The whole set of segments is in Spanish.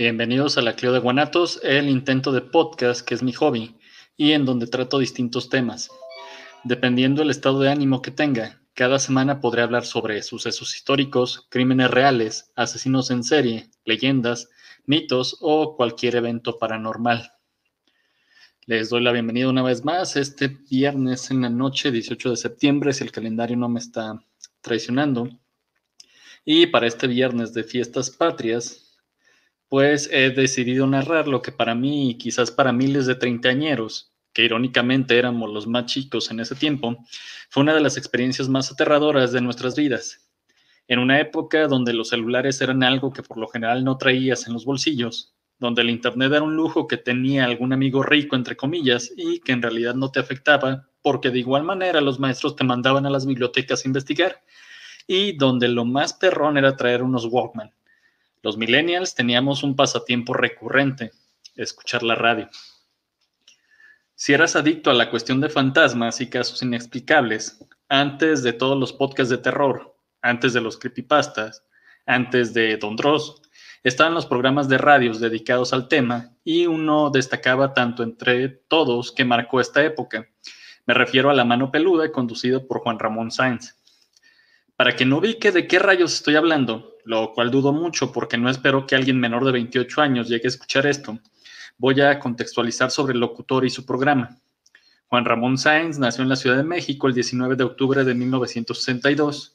Bienvenidos a la Clio de Guanatos, el intento de podcast que es mi hobby y en donde trato distintos temas. Dependiendo del estado de ánimo que tenga, cada semana podré hablar sobre sucesos históricos, crímenes reales, asesinos en serie, leyendas, mitos o cualquier evento paranormal. Les doy la bienvenida una vez más este viernes en la noche, 18 de septiembre, si el calendario no me está traicionando. Y para este viernes de fiestas patrias, pues he decidido narrar lo que para mí y quizás para miles de treintañeros que irónicamente éramos los más chicos en ese tiempo, fue una de las experiencias más aterradoras de nuestras vidas. En una época donde los celulares eran algo que por lo general no traías en los bolsillos, donde el Internet era un lujo que tenía algún amigo rico, entre comillas, y que en realidad no te afectaba, porque de igual manera los maestros te mandaban a las bibliotecas a investigar, y donde lo más perrón era traer unos Walkman. Los millennials teníamos un pasatiempo recurrente, escuchar la radio. Si eras adicto a la cuestión de fantasmas y casos inexplicables, antes de todos los podcasts de terror, antes de los creepypastas, antes de Don Dross, estaban los programas de radios dedicados al tema y uno destacaba tanto entre todos que marcó esta época. Me refiero a La Mano Peluda, conducido por Juan Ramón Sáenz. Para que no ubique de qué rayos estoy hablando, lo cual dudo mucho porque no espero que alguien menor de 28 años llegue a escuchar esto, voy a contextualizar sobre el locutor y su programa. Juan Ramón Sáenz nació en la Ciudad de México el 19 de octubre de 1962.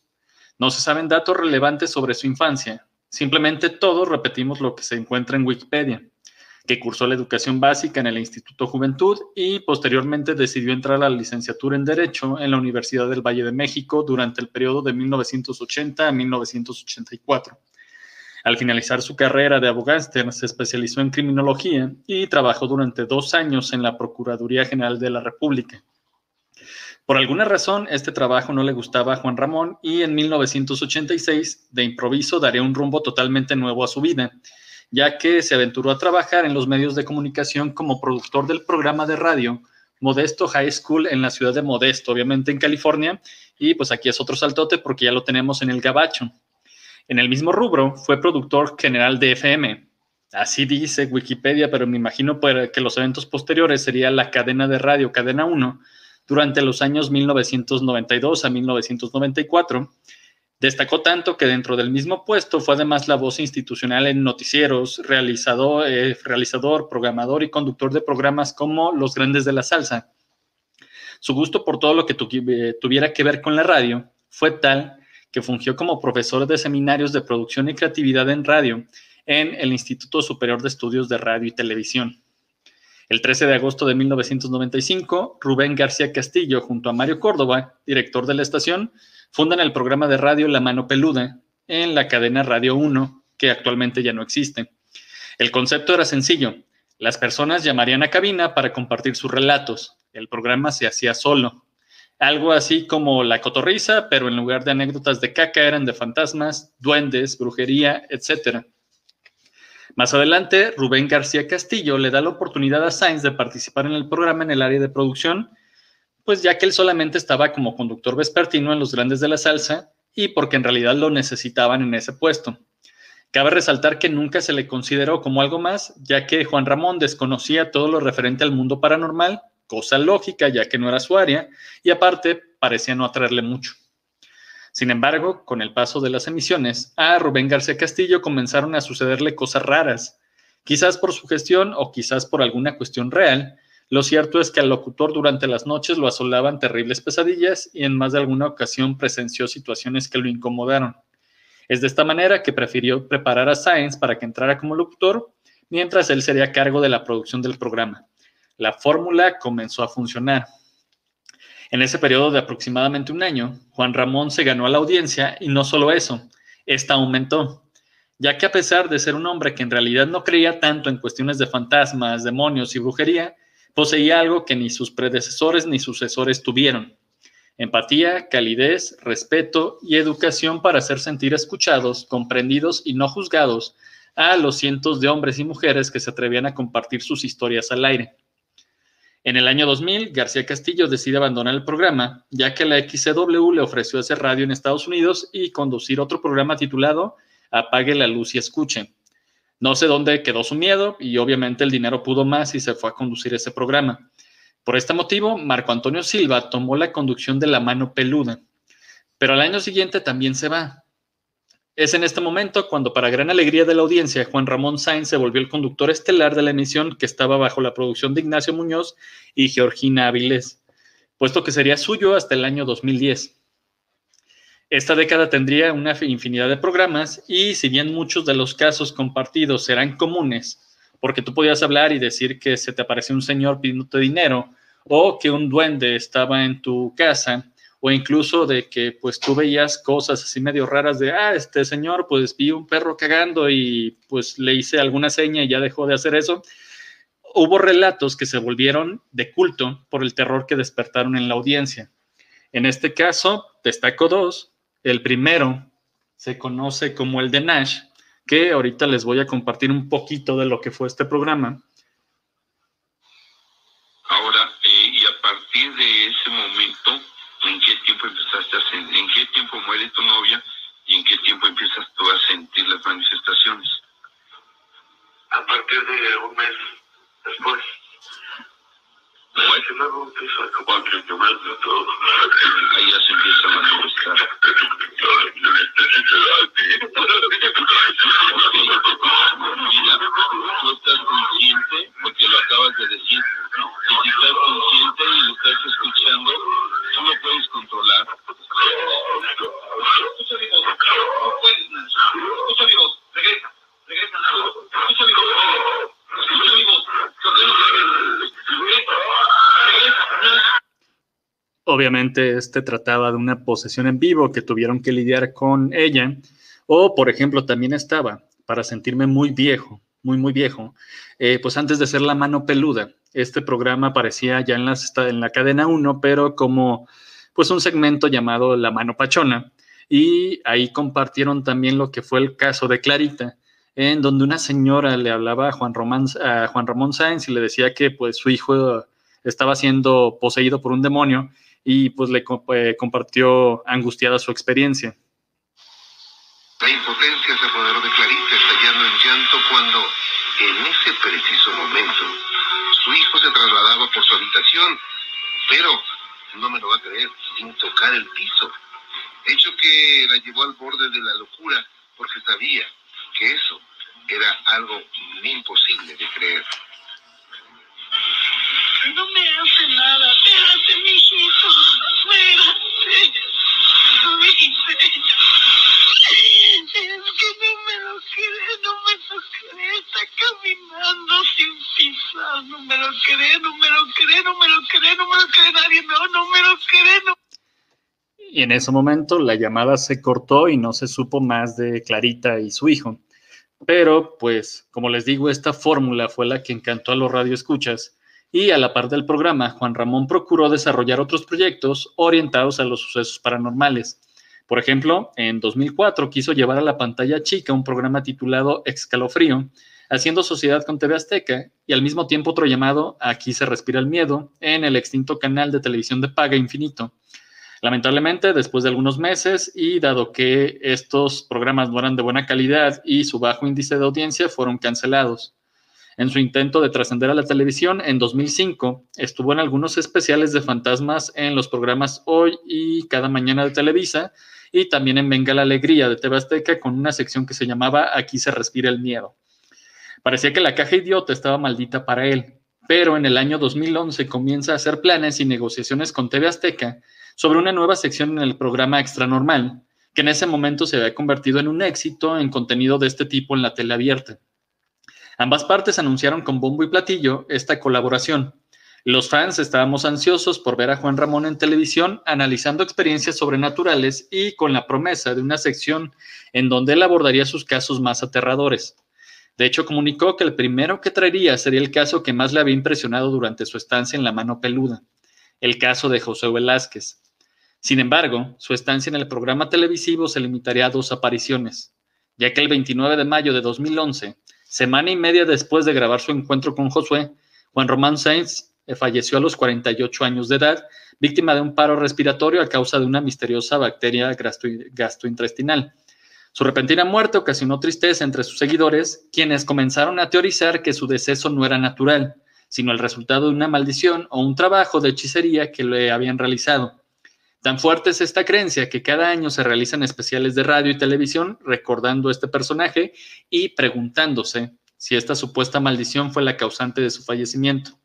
No se saben datos relevantes sobre su infancia, simplemente todos repetimos lo que se encuentra en Wikipedia, que cursó la educación básica en el Instituto Juventud y posteriormente decidió entrar a la licenciatura en Derecho en la Universidad del Valle de México durante el periodo de 1980 a 1984. Al finalizar su carrera de abogáster, se especializó en criminología y trabajó durante dos años en la Procuraduría General de la República. Por alguna razón, este trabajo no le gustaba a Juan Ramón y en 1986, de improviso, daría un rumbo totalmente nuevo a su vida, ya que se aventuró a trabajar en los medios de comunicación como productor del programa de radio Modesto High School en la ciudad de Modesto, obviamente en California, y pues aquí es otro saltote porque ya lo tenemos en el Gabacho. En el mismo rubro, fue productor general de FM. Así dice Wikipedia, pero me imagino que los eventos posteriores sería la cadena de radio Cadena 1 durante los años 1992 a 1994. Destacó tanto que dentro del mismo puesto fue además la voz institucional en noticieros, realizador, eh, realizador, programador y conductor de programas como Los Grandes de la Salsa. Su gusto por todo lo que eh, tuviera que ver con la radio fue tal que fungió como profesor de seminarios de producción y creatividad en radio en el Instituto Superior de Estudios de Radio y Televisión. El 13 de agosto de 1995, Rubén García Castillo, junto a Mario Córdoba, director de la estación, fundan el programa de radio La Mano Peluda en la cadena Radio 1, que actualmente ya no existe. El concepto era sencillo. Las personas llamarían a cabina para compartir sus relatos. El programa se hacía solo. Algo así como la cotorriza, pero en lugar de anécdotas de caca eran de fantasmas, duendes, brujería, etc. Más adelante, Rubén García Castillo le da la oportunidad a Sainz de participar en el programa en el área de producción, pues ya que él solamente estaba como conductor vespertino en los grandes de la salsa y porque en realidad lo necesitaban en ese puesto. Cabe resaltar que nunca se le consideró como algo más, ya que Juan Ramón desconocía todo lo referente al mundo paranormal cosa lógica ya que no era su área y aparte parecía no atraerle mucho. Sin embargo, con el paso de las emisiones, a Rubén García Castillo comenzaron a sucederle cosas raras, quizás por su gestión o quizás por alguna cuestión real. Lo cierto es que al locutor durante las noches lo asolaban terribles pesadillas y en más de alguna ocasión presenció situaciones que lo incomodaron. Es de esta manera que prefirió preparar a Sáenz para que entrara como locutor, mientras él sería cargo de la producción del programa la fórmula comenzó a funcionar. En ese periodo de aproximadamente un año, Juan Ramón se ganó a la audiencia y no solo eso, esta aumentó, ya que a pesar de ser un hombre que en realidad no creía tanto en cuestiones de fantasmas, demonios y brujería, poseía algo que ni sus predecesores ni sucesores tuvieron. Empatía, calidez, respeto y educación para hacer sentir escuchados, comprendidos y no juzgados a los cientos de hombres y mujeres que se atrevían a compartir sus historias al aire. En el año 2000, García Castillo decide abandonar el programa, ya que la XCW le ofreció hacer radio en Estados Unidos y conducir otro programa titulado Apague la luz y escuche. No sé dónde quedó su miedo y obviamente el dinero pudo más y se fue a conducir ese programa. Por este motivo, Marco Antonio Silva tomó la conducción de la mano peluda, pero al año siguiente también se va. Es en este momento cuando, para gran alegría de la audiencia, Juan Ramón Sainz se volvió el conductor estelar de la emisión que estaba bajo la producción de Ignacio Muñoz y Georgina Áviles, puesto que sería suyo hasta el año 2010. Esta década tendría una infinidad de programas y si bien muchos de los casos compartidos serán comunes, porque tú podías hablar y decir que se te apareció un señor pidiéndote dinero o que un duende estaba en tu casa o incluso de que pues tú veías cosas así medio raras de, ah, este señor pues vi un perro cagando y pues le hice alguna seña y ya dejó de hacer eso. Hubo relatos que se volvieron de culto por el terror que despertaron en la audiencia. En este caso, destaco dos, el primero se conoce como el de Nash, que ahorita les voy a compartir un poquito de lo que fue este programa. Ahora, eh, y a partir de ese momento, ¿en qué tiempo empezaste a sentir, en qué tiempo muere tu novia y en qué tiempo empiezas tú a sentir las manifestaciones? A partir de un mes después. Bueno, luego empiezo a compartir todo. Ahí ya se empieza a manifestar. Mira, tú estás consciente, porque lo acabas de decir, y si estás consciente y lo estás escuchando, tú lo puedes controlar. Escucha mi voz, no puedes, mi voz, regresa, regresa. Escucha mi Obviamente este trataba de una posesión en vivo que tuvieron que lidiar con ella. O, por ejemplo, también estaba, para sentirme muy viejo, muy, muy viejo, eh, pues antes de ser La Mano Peluda, este programa aparecía ya en, en la cadena 1, pero como pues un segmento llamado La Mano Pachona. Y ahí compartieron también lo que fue el caso de Clarita, en donde una señora le hablaba a Juan, Román, a Juan Ramón Sáenz y le decía que pues su hijo estaba siendo poseído por un demonio y pues le eh, compartió angustiada su experiencia. La impotencia se apoderó de Clarita, estallando en llanto cuando, en ese preciso momento, su hijo se trasladaba por su habitación, pero, no me lo va a creer, sin tocar el piso. Hecho que la llevó al borde de la locura, porque sabía que eso era algo imposible de creer. No me hace nada, espérate, mijito, espérate. Es que no me lo cree, no me lo cree, está caminando sin pisar, no me lo cree, no me lo cree, no me lo cree, no me lo cree nadie, no, no me lo cree, no. Y en ese momento la llamada se cortó y no se supo más de Clarita y su hijo. Pero, pues, como les digo, esta fórmula fue la que encantó a los radioescuchas y a la par del programa, Juan Ramón procuró desarrollar otros proyectos orientados a los sucesos paranormales. Por ejemplo, en 2004 quiso llevar a la pantalla chica un programa titulado Excalofrío, haciendo sociedad con TV Azteca, y al mismo tiempo otro llamado Aquí se respira el miedo, en el extinto canal de televisión de paga infinito. Lamentablemente, después de algunos meses y dado que estos programas no eran de buena calidad y su bajo índice de audiencia, fueron cancelados. En su intento de trascender a la televisión, en 2005 estuvo en algunos especiales de fantasmas en los programas Hoy y Cada Mañana de Televisa y también en Venga la Alegría de TV Azteca con una sección que se llamaba Aquí se respira el miedo. Parecía que la caja idiota estaba maldita para él, pero en el año 2011 comienza a hacer planes y negociaciones con TV Azteca sobre una nueva sección en el programa Extra Normal, que en ese momento se había convertido en un éxito en contenido de este tipo en la tele abierta. Ambas partes anunciaron con bombo y platillo esta colaboración. Los fans estábamos ansiosos por ver a Juan Ramón en televisión analizando experiencias sobrenaturales y con la promesa de una sección en donde él abordaría sus casos más aterradores. De hecho, comunicó que el primero que traería sería el caso que más le había impresionado durante su estancia en la mano peluda, el caso de José Velázquez. Sin embargo, su estancia en el programa televisivo se limitaría a dos apariciones, ya que el 29 de mayo de 2011 Semana y media después de grabar su encuentro con Josué, Juan Román Sainz eh, falleció a los 48 años de edad, víctima de un paro respiratorio a causa de una misteriosa bacteria gastrointestinal. Su repentina muerte ocasionó tristeza entre sus seguidores, quienes comenzaron a teorizar que su deceso no era natural, sino el resultado de una maldición o un trabajo de hechicería que le habían realizado. Tan fuerte es esta creencia que cada año se realizan especiales de radio y televisión recordando este personaje y preguntándose si esta supuesta maldición fue la causante de su fallecimiento.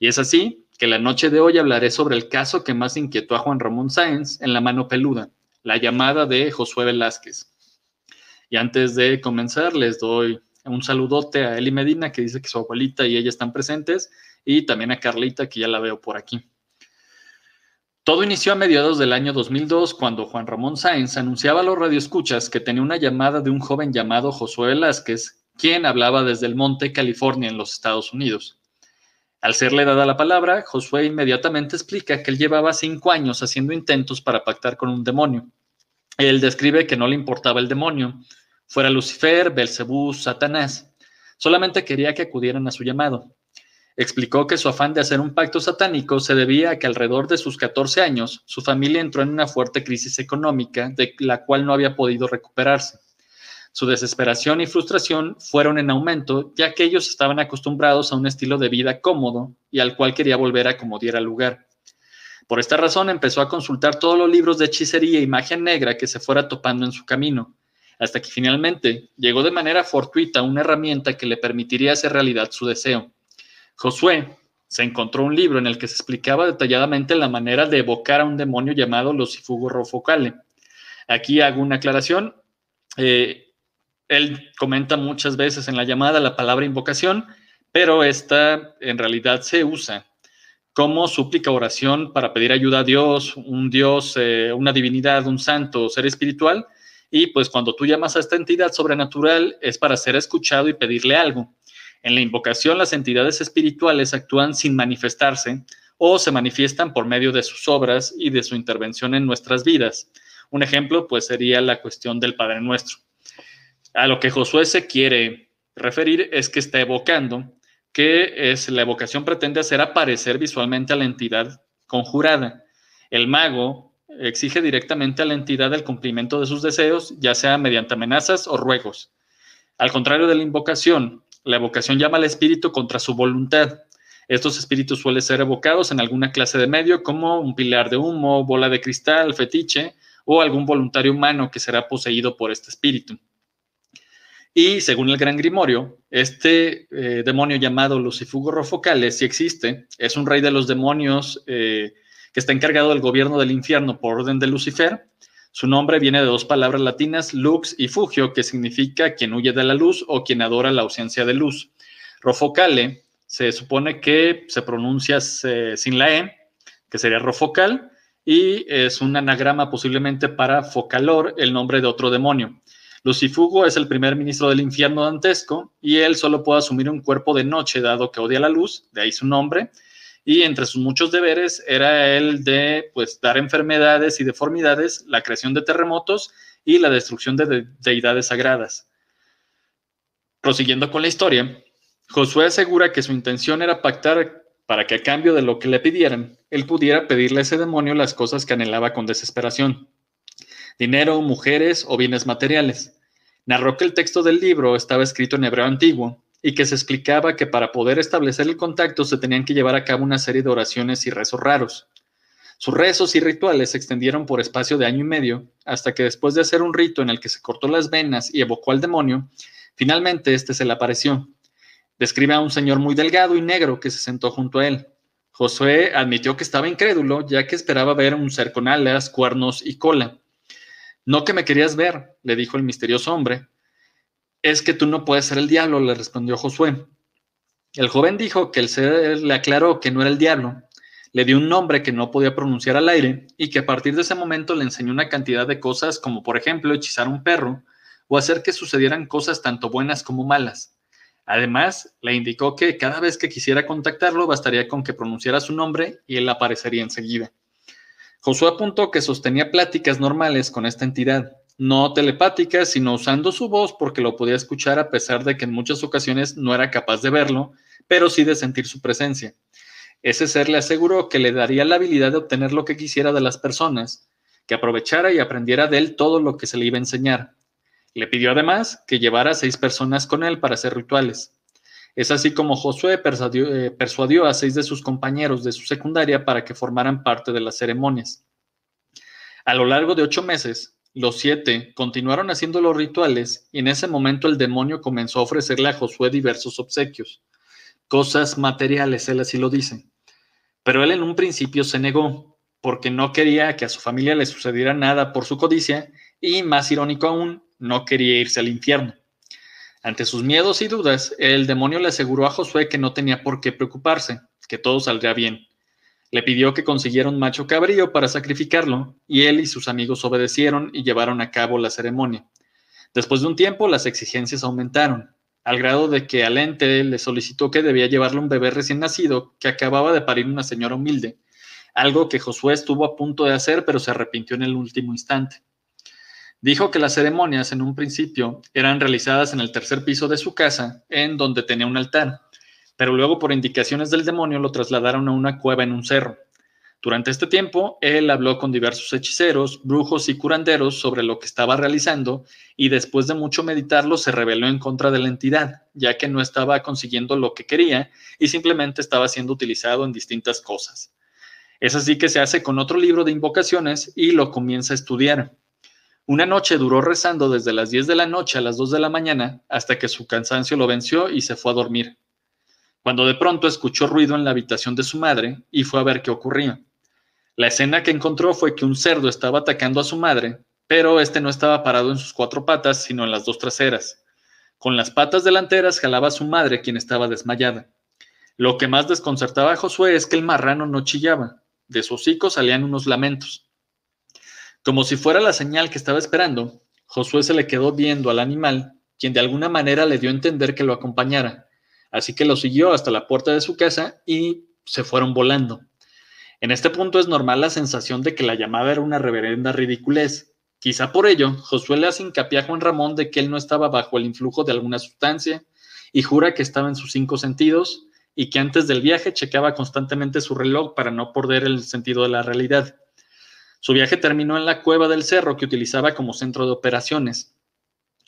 Y es así que la noche de hoy hablaré sobre el caso que más inquietó a Juan Ramón Sáenz en la mano peluda, la llamada de Josué Velázquez. Y antes de comenzar, les doy un saludote a Eli Medina, que dice que su abuelita y ella están presentes, y también a Carlita, que ya la veo por aquí. Todo inició a mediados del año 2002, cuando Juan Ramón Sáenz anunciaba a los radioescuchas que tenía una llamada de un joven llamado Josué Velázquez, quien hablaba desde el Monte, California, en los Estados Unidos. Al serle dada la palabra, Josué inmediatamente explica que él llevaba cinco años haciendo intentos para pactar con un demonio. Él describe que no le importaba el demonio, fuera Lucifer, Belcebú, Satanás. Solamente quería que acudieran a su llamado. Explicó que su afán de hacer un pacto satánico se debía a que alrededor de sus 14 años su familia entró en una fuerte crisis económica de la cual no había podido recuperarse. Su desesperación y frustración fueron en aumento, ya que ellos estaban acostumbrados a un estilo de vida cómodo y al cual quería volver a como diera lugar. Por esta razón empezó a consultar todos los libros de hechicería y magia negra que se fuera topando en su camino, hasta que finalmente llegó de manera fortuita una herramienta que le permitiría hacer realidad su deseo. Josué se encontró un libro en el que se explicaba detalladamente la manera de evocar a un demonio llamado Lucifugo Rofocale. Aquí hago una aclaración. Eh, él comenta muchas veces en la llamada la palabra invocación, pero esta en realidad se usa como súplica oración para pedir ayuda a Dios, un Dios, eh, una divinidad, un santo, ser espiritual, y pues cuando tú llamas a esta entidad sobrenatural es para ser escuchado y pedirle algo. En la invocación las entidades espirituales actúan sin manifestarse o se manifiestan por medio de sus obras y de su intervención en nuestras vidas. Un ejemplo pues sería la cuestión del Padre Nuestro. A lo que Josué se quiere referir es que está evocando que es la evocación pretende hacer aparecer visualmente a la entidad conjurada. El mago exige directamente a la entidad el cumplimiento de sus deseos, ya sea mediante amenazas o ruegos. Al contrario de la invocación, la evocación llama al espíritu contra su voluntad. Estos espíritus suelen ser evocados en alguna clase de medio como un pilar de humo, bola de cristal, fetiche o algún voluntario humano que será poseído por este espíritu. Y según el Gran Grimorio, este eh, demonio llamado Lucifugo Rofocale, si existe, es un rey de los demonios eh, que está encargado del gobierno del infierno por orden de Lucifer. Su nombre viene de dos palabras latinas, lux y fugio, que significa quien huye de la luz o quien adora la ausencia de luz. Rofocale se supone que se pronuncia sin la E, que sería rofocal, y es un anagrama posiblemente para focalor, el nombre de otro demonio. Lucifugo es el primer ministro del infierno dantesco y él solo puede asumir un cuerpo de noche dado que odia la luz, de ahí su nombre, y entre sus muchos deberes era el de pues dar enfermedades y deformidades, la creación de terremotos y la destrucción de, deidades sagradas. Prosiguiendo con la historia, Josué asegura que su intención era pactar para que a cambio de lo que le pidieran, él pudiera pedirle a ese demonio las cosas que anhelaba con desesperación. Dinero, mujeres o bienes materiales. Narró que el texto del libro estaba escrito en hebreo antiguo y que se explicaba que para poder establecer el contacto se tenían que llevar a cabo una serie de oraciones y rezos raros. Sus rezos y rituales se extendieron por espacio de año y medio, hasta que después de hacer un rito en el que se cortó las venas y evocó al demonio, finalmente este se le apareció. Describe a un señor muy delgado y negro que se sentó junto a él. Josué admitió que estaba incrédulo, ya que esperaba ver un ser con alas, cuernos y cola. No que me querías ver, le dijo el misterioso hombre, es que tú no puedes ser el diablo, le respondió Josué. El joven dijo que el ser le aclaró que no era el diablo, le dio un nombre que no podía pronunciar al aire y que a partir de ese momento le enseñó una cantidad de cosas como por ejemplo hechizar un perro o hacer que sucedieran cosas tanto buenas como malas. Además, le indicó que cada vez que quisiera contactarlo bastaría con que pronunciara su nombre y él aparecería enseguida. Josué apuntó que sostenía pláticas normales con esta entidad, no telepática, sino usando su voz porque lo podía escuchar a pesar de que en muchas ocasiones no era capaz de verlo, pero sí de sentir su presencia. Ese ser le aseguró que le daría la habilidad de obtener lo que quisiera de las personas, que aprovechara y aprendiera de él todo lo que se le iba a enseñar. Le pidió además que llevara a seis personas con él para hacer rituales. Es así como Josué persuadió, eh, persuadió, a seis de sus compañeros de su secundaria para que formaran parte de las ceremonias. A lo largo de ocho meses, los siete continuaron haciendo los rituales y en ese momento el demonio comenzó a ofrecerle a Josué diversos obsequios, cosas materiales, él así lo dice. Pero él en un principio se negó, porque no quería que a su familia le sucediera nada por su codicia y, más irónico aún, no quería irse al infierno. Ante sus miedos y dudas, el demonio le aseguró a Josué que no tenía por qué preocuparse, que todo saldría bien. Le pidió que consiguiera un macho cabrío para sacrificarlo, y él y sus amigos obedecieron y llevaron a cabo la ceremonia. Después de un tiempo, las exigencias aumentaron, al grado de que al ente le solicitó que debía llevarle un bebé recién nacido que acababa de parir una señora humilde, algo que Josué estuvo a punto de hacer, pero se arrepintió en el último instante. Dijo que las ceremonias en un principio eran realizadas en el tercer piso de su casa, en donde tenía un altar, pero luego por indicaciones del demonio lo trasladaron a una cueva en un cerro. Durante este tiempo, él habló con diversos hechiceros, brujos y curanderos sobre lo que estaba realizando y después de mucho meditarlo se rebeló en contra de la entidad, ya que no estaba consiguiendo lo que quería y simplemente estaba siendo utilizado en distintas cosas. Es así que se hace con otro libro de invocaciones y lo comienza a estudiar. Una noche duró rezando desde las 10 de la noche a las 2 de la mañana hasta que su cansancio lo venció y se fue a dormir. Cuando de pronto escuchó ruido en la habitación de su madre y fue a ver qué ocurría. La escena que encontró fue que un cerdo estaba atacando a su madre, pero este no estaba parado en sus cuatro patas, sino en las dos traseras. Con las patas delanteras jalaba a su madre, quien estaba desmayada. Lo que más desconcertaba a Josué es que el marrano no chillaba, de su hocico salían unos lamentos. Como si fuera la señal que estaba esperando, Josué se le quedó viendo al animal, quien de alguna manera le dio a entender que lo acompañara, así que lo siguió hasta la puerta de su casa y se fueron volando. En este punto es normal la sensación de que la llamada era una reverenda ridiculez. Quizá por ello, Josué le hace hincapié a Juan Ramón de que él no estaba bajo el influjo de alguna sustancia y jura que estaba en sus cinco sentidos y que antes del viaje checaba constantemente su reloj para no perder el sentido de la realidad. Su viaje terminó en la cueva del cerro que utilizaba como centro de operaciones.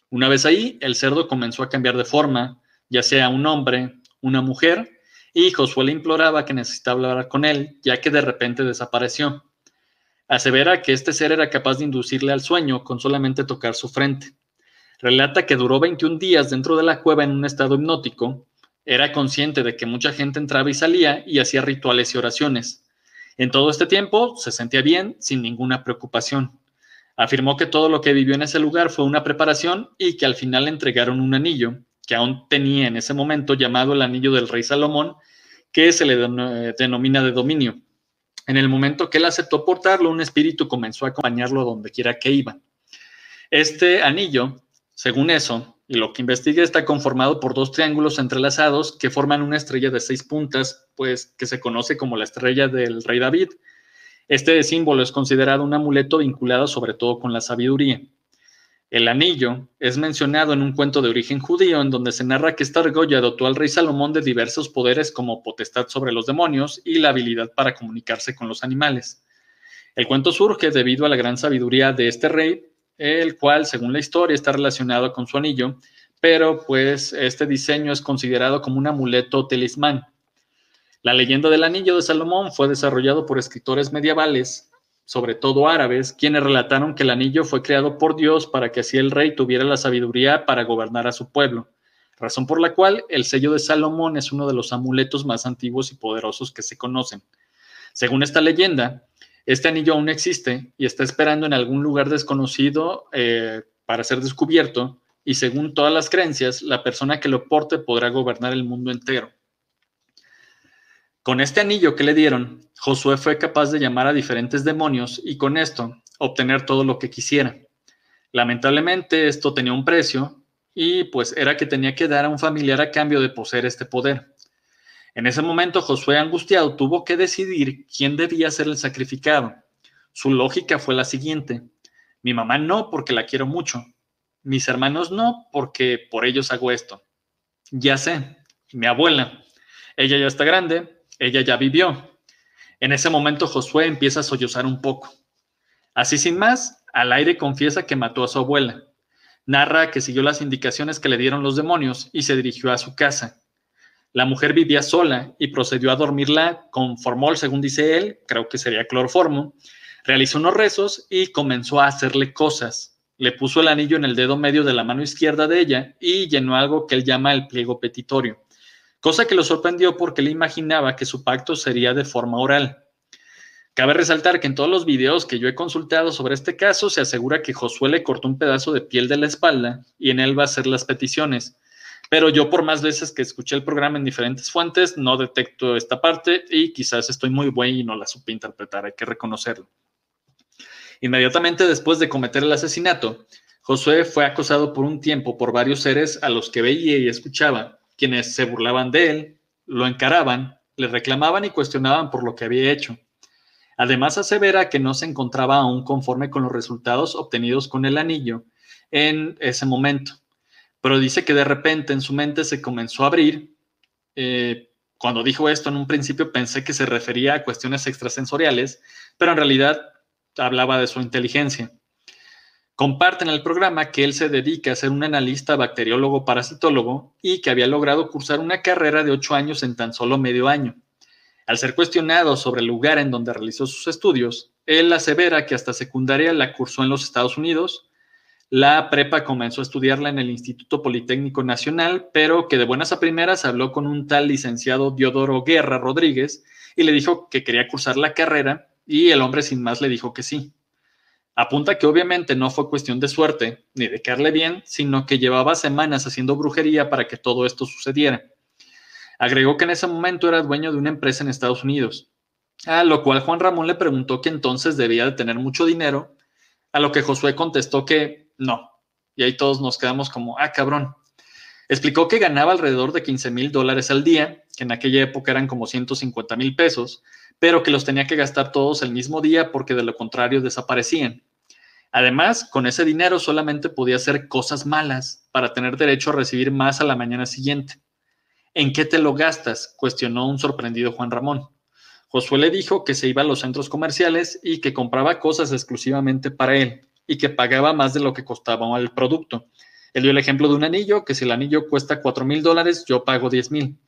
Una vez ahí, el cerdo comenzó a cambiar de forma, ya sea un hombre, una mujer, y Josué le imploraba que necesitaba hablar con él, ya que de repente desapareció. Asevera que este ser era capaz de inducirle al sueño con solamente tocar su frente. Relata que duró 21 días dentro de la cueva en un estado hipnótico era consciente de que mucha gente entraba y salía y hacía rituales y oraciones. En todo este tiempo se sentía bien, sin ninguna preocupación. Afirmó que todo lo que vivió en ese lugar fue una preparación y que al final le entregaron un anillo, que aún tenía en ese momento llamado el anillo del rey Salomón, que se le denomina de dominio. En el momento que él aceptó portarlo, un espíritu comenzó a acompañarlo a donde quiera que iba. Este anillo, según eso, y lo que investiga está conformado por dos triángulos entrelazados que forman una estrella de seis puntas, pues que se conoce como la estrella del rey David. Este símbolo es considerado un amuleto vinculado sobre todo con la sabiduría. El anillo es mencionado en un cuento de origen judío en donde se narra que esta argolla dotó al rey Salomón de diversos poderes como potestad sobre los demonios y la habilidad para comunicarse con los animales. El cuento surge debido a la gran sabiduría de este rey el cual, según la historia, está relacionado con su anillo, pero pues este diseño es considerado como un amuleto talismán. La leyenda del anillo de Salomón fue desarrollado por escritores medievales, sobre todo árabes, quienes relataron que el anillo fue creado por Dios para que así el rey tuviera la sabiduría para gobernar a su pueblo, razón por la cual el sello de Salomón es uno de los amuletos más antiguos y poderosos que se conocen. Según esta leyenda, este anillo aún existe y está esperando en algún lugar desconocido eh, para ser descubierto y según todas las creencias, la persona que lo porte podrá gobernar el mundo entero. Con este anillo que le dieron, Josué fue capaz de llamar a diferentes demonios y con esto obtener todo lo que quisiera. Lamentablemente esto tenía un precio y pues era que tenía que dar a un familiar a cambio de poseer este poder. En ese momento Josué, angustiado, tuvo que decidir quién debía ser el sacrificado. Su lógica fue la siguiente. Mi mamá no, porque la quiero mucho. Mis hermanos no, porque por ellos hago esto. Ya sé, mi abuela. Ella ya está grande, ella ya vivió. En ese momento Josué empieza a sollozar un poco. Así sin más, al aire confiesa que mató a su abuela. Narra que siguió las indicaciones que le dieron los demonios y se dirigió a su casa. La mujer vivía sola y procedió a dormirla con formol, según dice él, creo que sería cloroformo. Realizó unos rezos y comenzó a hacerle cosas. Le puso el anillo en el dedo medio de la mano izquierda de ella y llenó algo que él llama el pliego petitorio, cosa que lo sorprendió porque le imaginaba que su pacto sería de forma oral. Cabe resaltar que en todos los videos que yo he consultado sobre este caso se asegura que Josué le cortó un pedazo de piel de la espalda y en él va a hacer las peticiones. Pero yo por más veces que escuché el programa en diferentes fuentes no detecto esta parte y quizás estoy muy bueno y no la supe interpretar, hay que reconocerlo. Inmediatamente después de cometer el asesinato, Josué fue acosado por un tiempo por varios seres a los que veía y escuchaba, quienes se burlaban de él, lo encaraban, le reclamaban y cuestionaban por lo que había hecho. Además, asevera que no se encontraba aún conforme con los resultados obtenidos con el anillo en ese momento, pero dice que de repente en su mente se comenzó a abrir. Eh, cuando dijo esto, en un principio pensé que se refería a cuestiones extrasensoriales, pero en realidad hablaba de su inteligencia. Comparte en el programa que él se dedica a ser un analista bacteriólogo parasitólogo y que había logrado cursar una carrera de ocho años en tan solo medio año. Al ser cuestionado sobre el lugar en donde realizó sus estudios, él asevera que hasta secundaria la cursó en los Estados Unidos, la prepa comenzó a estudiarla en el Instituto Politécnico Nacional, pero que de buenas a primeras habló con un tal licenciado Diodoro Guerra Rodríguez y le dijo que quería cursar la carrera y el hombre sin más le dijo que sí. Apunta que obviamente no fue cuestión de suerte ni de caerle bien, sino que llevaba semanas haciendo brujería para que todo esto sucediera. Agregó que en ese momento era dueño de una empresa en Estados Unidos, a lo cual Juan Ramón le preguntó que entonces debía de tener mucho dinero, a lo que Josué contestó que no. Y ahí todos nos quedamos como, ah, cabrón. Explicó que ganaba alrededor de 15 mil dólares al día, que en aquella época eran como 150 mil pesos, pero que los tenía que gastar todos el mismo día porque de lo contrario desaparecían. Además, con ese dinero solamente podía hacer cosas malas para tener derecho a recibir más a la mañana siguiente. ¿En qué te lo gastas? cuestionó un sorprendido Juan Ramón. Josué le dijo que se iba a los centros comerciales y que compraba cosas exclusivamente para él y que pagaba más de lo que costaba el producto. Él dio el ejemplo de un anillo, que si el anillo cuesta cuatro mil dólares, yo pago diez mil.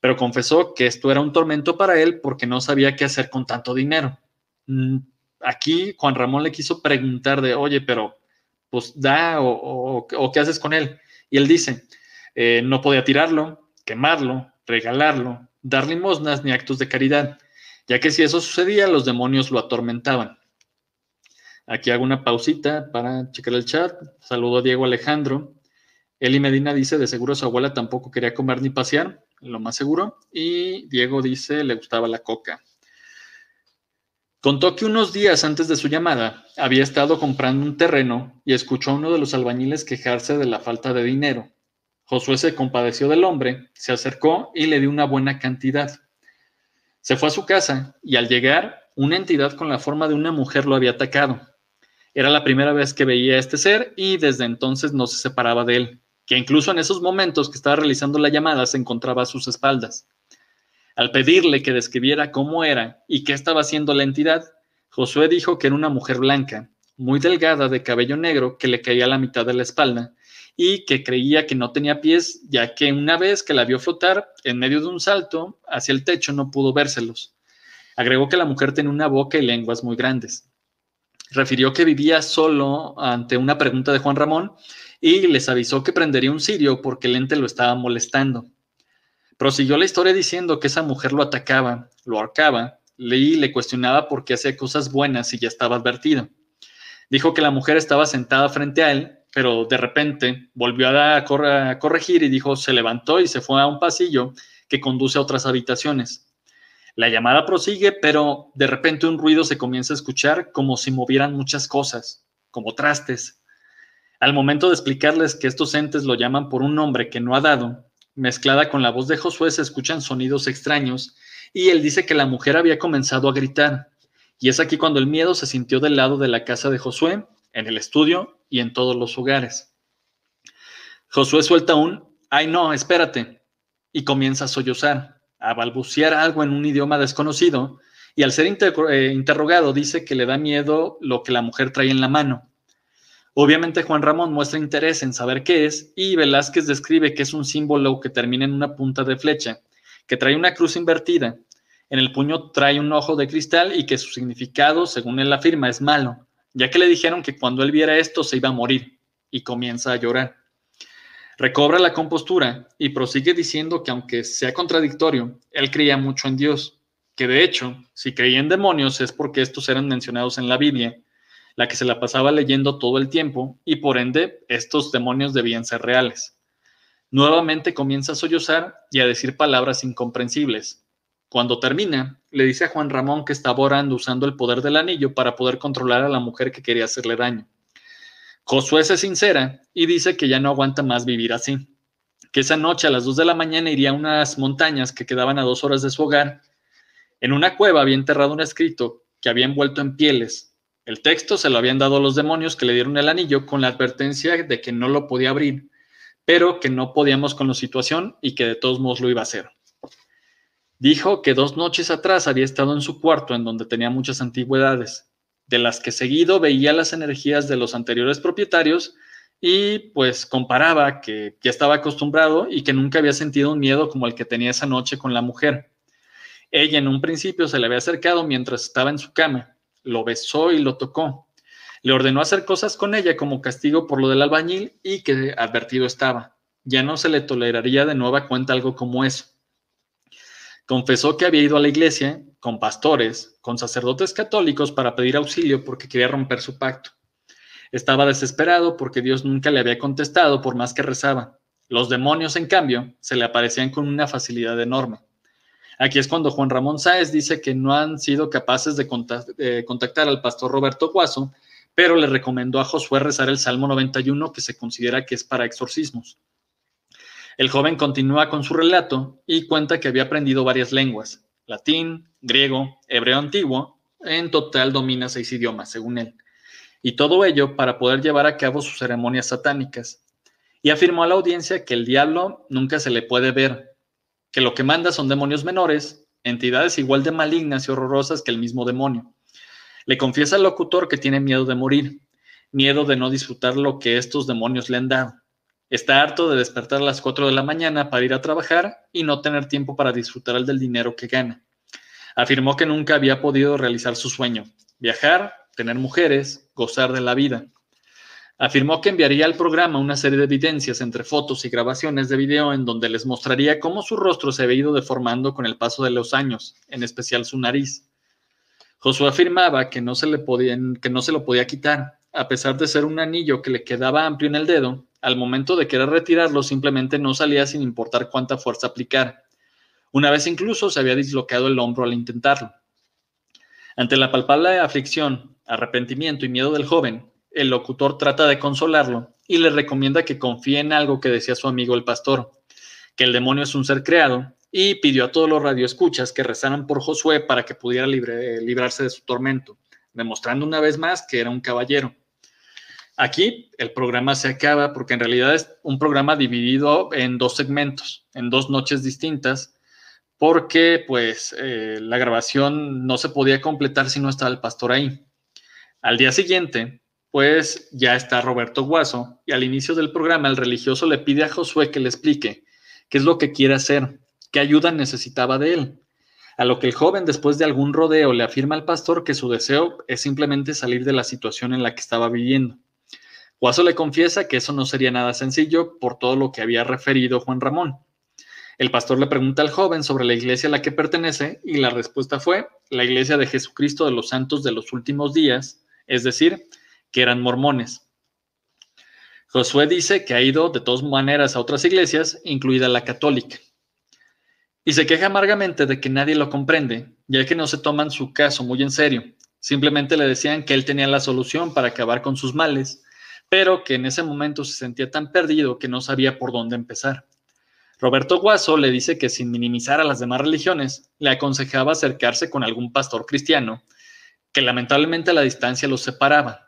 Pero confesó que esto era un tormento para él porque no sabía qué hacer con tanto dinero. Mm, aquí Juan Ramón le quiso preguntar de, oye, pero pues da o, qué haces con él. Y él dice, eh, no podía tirarlo, quemarlo, regalarlo, dar limosnas ni actos de caridad, ya que si eso sucedía, los demonios lo atormentaban. Aquí hago una pausita para checar el chat. Saludo a Diego Alejandro. Eli Medina dice, de seguro su abuela tampoco quería comer ni pasear, lo más seguro. Y Diego dice, le gustaba la coca. Contó que unos días antes de su llamada había estado comprando un terreno y escuchó a uno de los albañiles quejarse de la falta de dinero. Josué se compadeció del hombre, se acercó y le dio una buena cantidad. Se fue a su casa y al llegar, una entidad con la forma de una mujer lo había atacado. Era la primera vez que veía a este ser y desde entonces no se separaba de él, que incluso en esos momentos que estaba realizando la llamada se encontraba a sus espaldas. Al pedirle que describiera cómo era y qué estaba haciendo la entidad, Josué dijo que era una mujer blanca, muy delgada, de cabello negro, que le caía a la mitad de la espalda, y que creía que no tenía pies, ya que una vez que la vio flotar en medio de un salto hacia el techo no pudo vérselos. Agregó que la mujer tenía una boca y lenguas muy grandes. Refirió que vivía solo ante una pregunta de Juan Ramón y les avisó que prendería un cirio porque el ente lo estaba molestando. Prosiguió la historia diciendo que esa mujer lo atacaba, lo ahorcaba, y le cuestionaba por qué hacía cosas buenas y ya estaba advertido. Dijo que la mujer estaba sentada frente a él pero de repente volvió a, corregir y dijo, se levantó y se fue a un pasillo que conduce a otras habitaciones. La llamada prosigue, pero de repente un ruido se comienza a escuchar como si movieran muchas cosas, como trastes. Al momento de explicarles que estos entes lo llaman por un nombre que no ha dado, mezclada con la voz de Josué se escuchan sonidos extraños y él dice que la mujer había comenzado a gritar. Y es aquí cuando el miedo se sintió del lado de la casa de Josué en el estudio y en todos los hogares. Josué suelta un, ay no, espérate, y comienza a sollozar, a balbucear algo en un idioma desconocido, y al ser eh, interrogado dice que le da miedo lo que la mujer trae en la mano. Obviamente Juan Ramón muestra interés en saber qué es y Velázquez describe que es un símbolo que termina en una punta de flecha, que trae una cruz invertida, en el puño trae un ojo de cristal y que su significado, según él afirma, es malo, ya que le dijeron que cuando él viera esto se iba a morir y comienza a llorar. Recobra la compostura y prosigue diciendo que aunque sea contradictorio, él creía mucho en Dios, que de hecho, si creía en demonios es porque estos eran mencionados en la Biblia la que se la pasaba leyendo todo el tiempo y por ende estos demonios debían ser reales. Nuevamente comienza a sollozar y a decir palabras incomprensibles. Cuando termina, le dice a Juan Ramón que estaba orando usando el poder del anillo para poder controlar a la mujer que quería hacerle daño. Josué se sincera y dice que ya no aguanta más vivir así, que esa noche a las 2 de la mañana iría a unas montañas que quedaban a dos horas de su hogar. En una cueva había enterrado un escrito que había envuelto en pieles el texto se lo habían dado los demonios que le dieron el anillo con la advertencia de que no lo podía abrir, pero que no podíamos con la situación y que de todos modos lo iba a hacer. Dijo que dos noches atrás había estado en su cuarto en donde tenía muchas antigüedades, de las que seguido veía las energías de los anteriores propietarios y pues comparaba que ya estaba acostumbrado y que nunca había sentido un miedo como el que tenía esa noche con la mujer. Ella en un principio se le había acercado mientras estaba en su cama lo besó y lo tocó. Le ordenó hacer cosas con ella como castigo por lo del albañil y que advertido estaba. Ya no se le toleraría de nueva cuenta algo como eso. Confesó que había ido a la iglesia con pastores, con sacerdotes católicos para pedir auxilio porque quería romper su pacto. Estaba desesperado porque Dios nunca le había contestado por más que rezaba. Los demonios, en cambio, se le aparecían con una facilidad enorme. Aquí es cuando Juan Ramón Sáez dice que no han sido capaces de contactar al pastor Roberto Guaso, pero le recomendó a Josué rezar el Salmo 91, que se considera que es para exorcismos. El joven continúa con su relato y cuenta que había aprendido varias lenguas, latín, griego, hebreo antiguo, en total domina seis idiomas, según él, y todo ello para poder llevar a cabo sus ceremonias satánicas. Y afirmó a la audiencia que el diablo nunca se le puede ver, que lo que manda son demonios menores, entidades igual de malignas y horrorosas que el mismo demonio. Le confiesa al locutor que tiene miedo de morir, miedo de no disfrutar lo que estos demonios le han dado. Está harto de despertar a las 4 de la mañana para ir a trabajar y no tener tiempo para disfrutar del dinero que gana. Afirmó que nunca había podido realizar su sueño, viajar, tener mujeres, gozar de la vida. Afirmó que enviaría al programa una serie de evidencias entre fotos y grabaciones de video en donde les mostraría cómo su rostro se había ido deformando con el paso de los años, en especial su nariz. Josué afirmaba que no se, le que no se lo podía quitar, a pesar de ser un anillo que le quedaba amplio en el dedo, al momento de querer retirarlo simplemente no salía sin importar cuánta fuerza aplicar. Una vez incluso se había dislocado el hombro al intentarlo. Ante la palpable aflicción, arrepentimiento y miedo del joven, el locutor trata de consolarlo y le recomienda que confíe en algo que decía su amigo el pastor, que el demonio es un ser creado, y pidió a todos los radioescuchas que rezaran por Josué para que pudiera librarse de su tormento, demostrando una vez más que era un caballero. Aquí el programa se acaba porque en realidad es un programa dividido en dos segmentos, en dos noches distintas, porque pues eh, la grabación no se podía completar si no estaba el pastor ahí. Al día siguiente, pues ya está Roberto Guaso y al inicio del programa el religioso le pide a Josué que le explique qué es lo que quiere hacer, qué ayuda necesitaba de él. A lo que el joven, después de algún rodeo, le afirma al pastor que su deseo es simplemente salir de la situación en la que estaba viviendo. Guaso le confiesa que eso no sería nada sencillo por todo lo que había referido Juan Ramón. El pastor le pregunta al joven sobre la iglesia a la que pertenece y la respuesta fue la iglesia de Jesucristo de los Santos de los Últimos Días, es decir, que eran mormones. Josué dice que ha ido de todas maneras a otras iglesias, incluida la católica. Y se queja amargamente de que nadie lo comprende, ya que no se toman su caso muy en serio. Simplemente le decían que él tenía la solución para acabar con sus males, pero que en ese momento se sentía tan perdido que no sabía por dónde empezar. Roberto Guaso le dice que sin minimizar a las demás religiones, le aconsejaba acercarse con algún pastor cristiano, que lamentablemente la distancia los separaba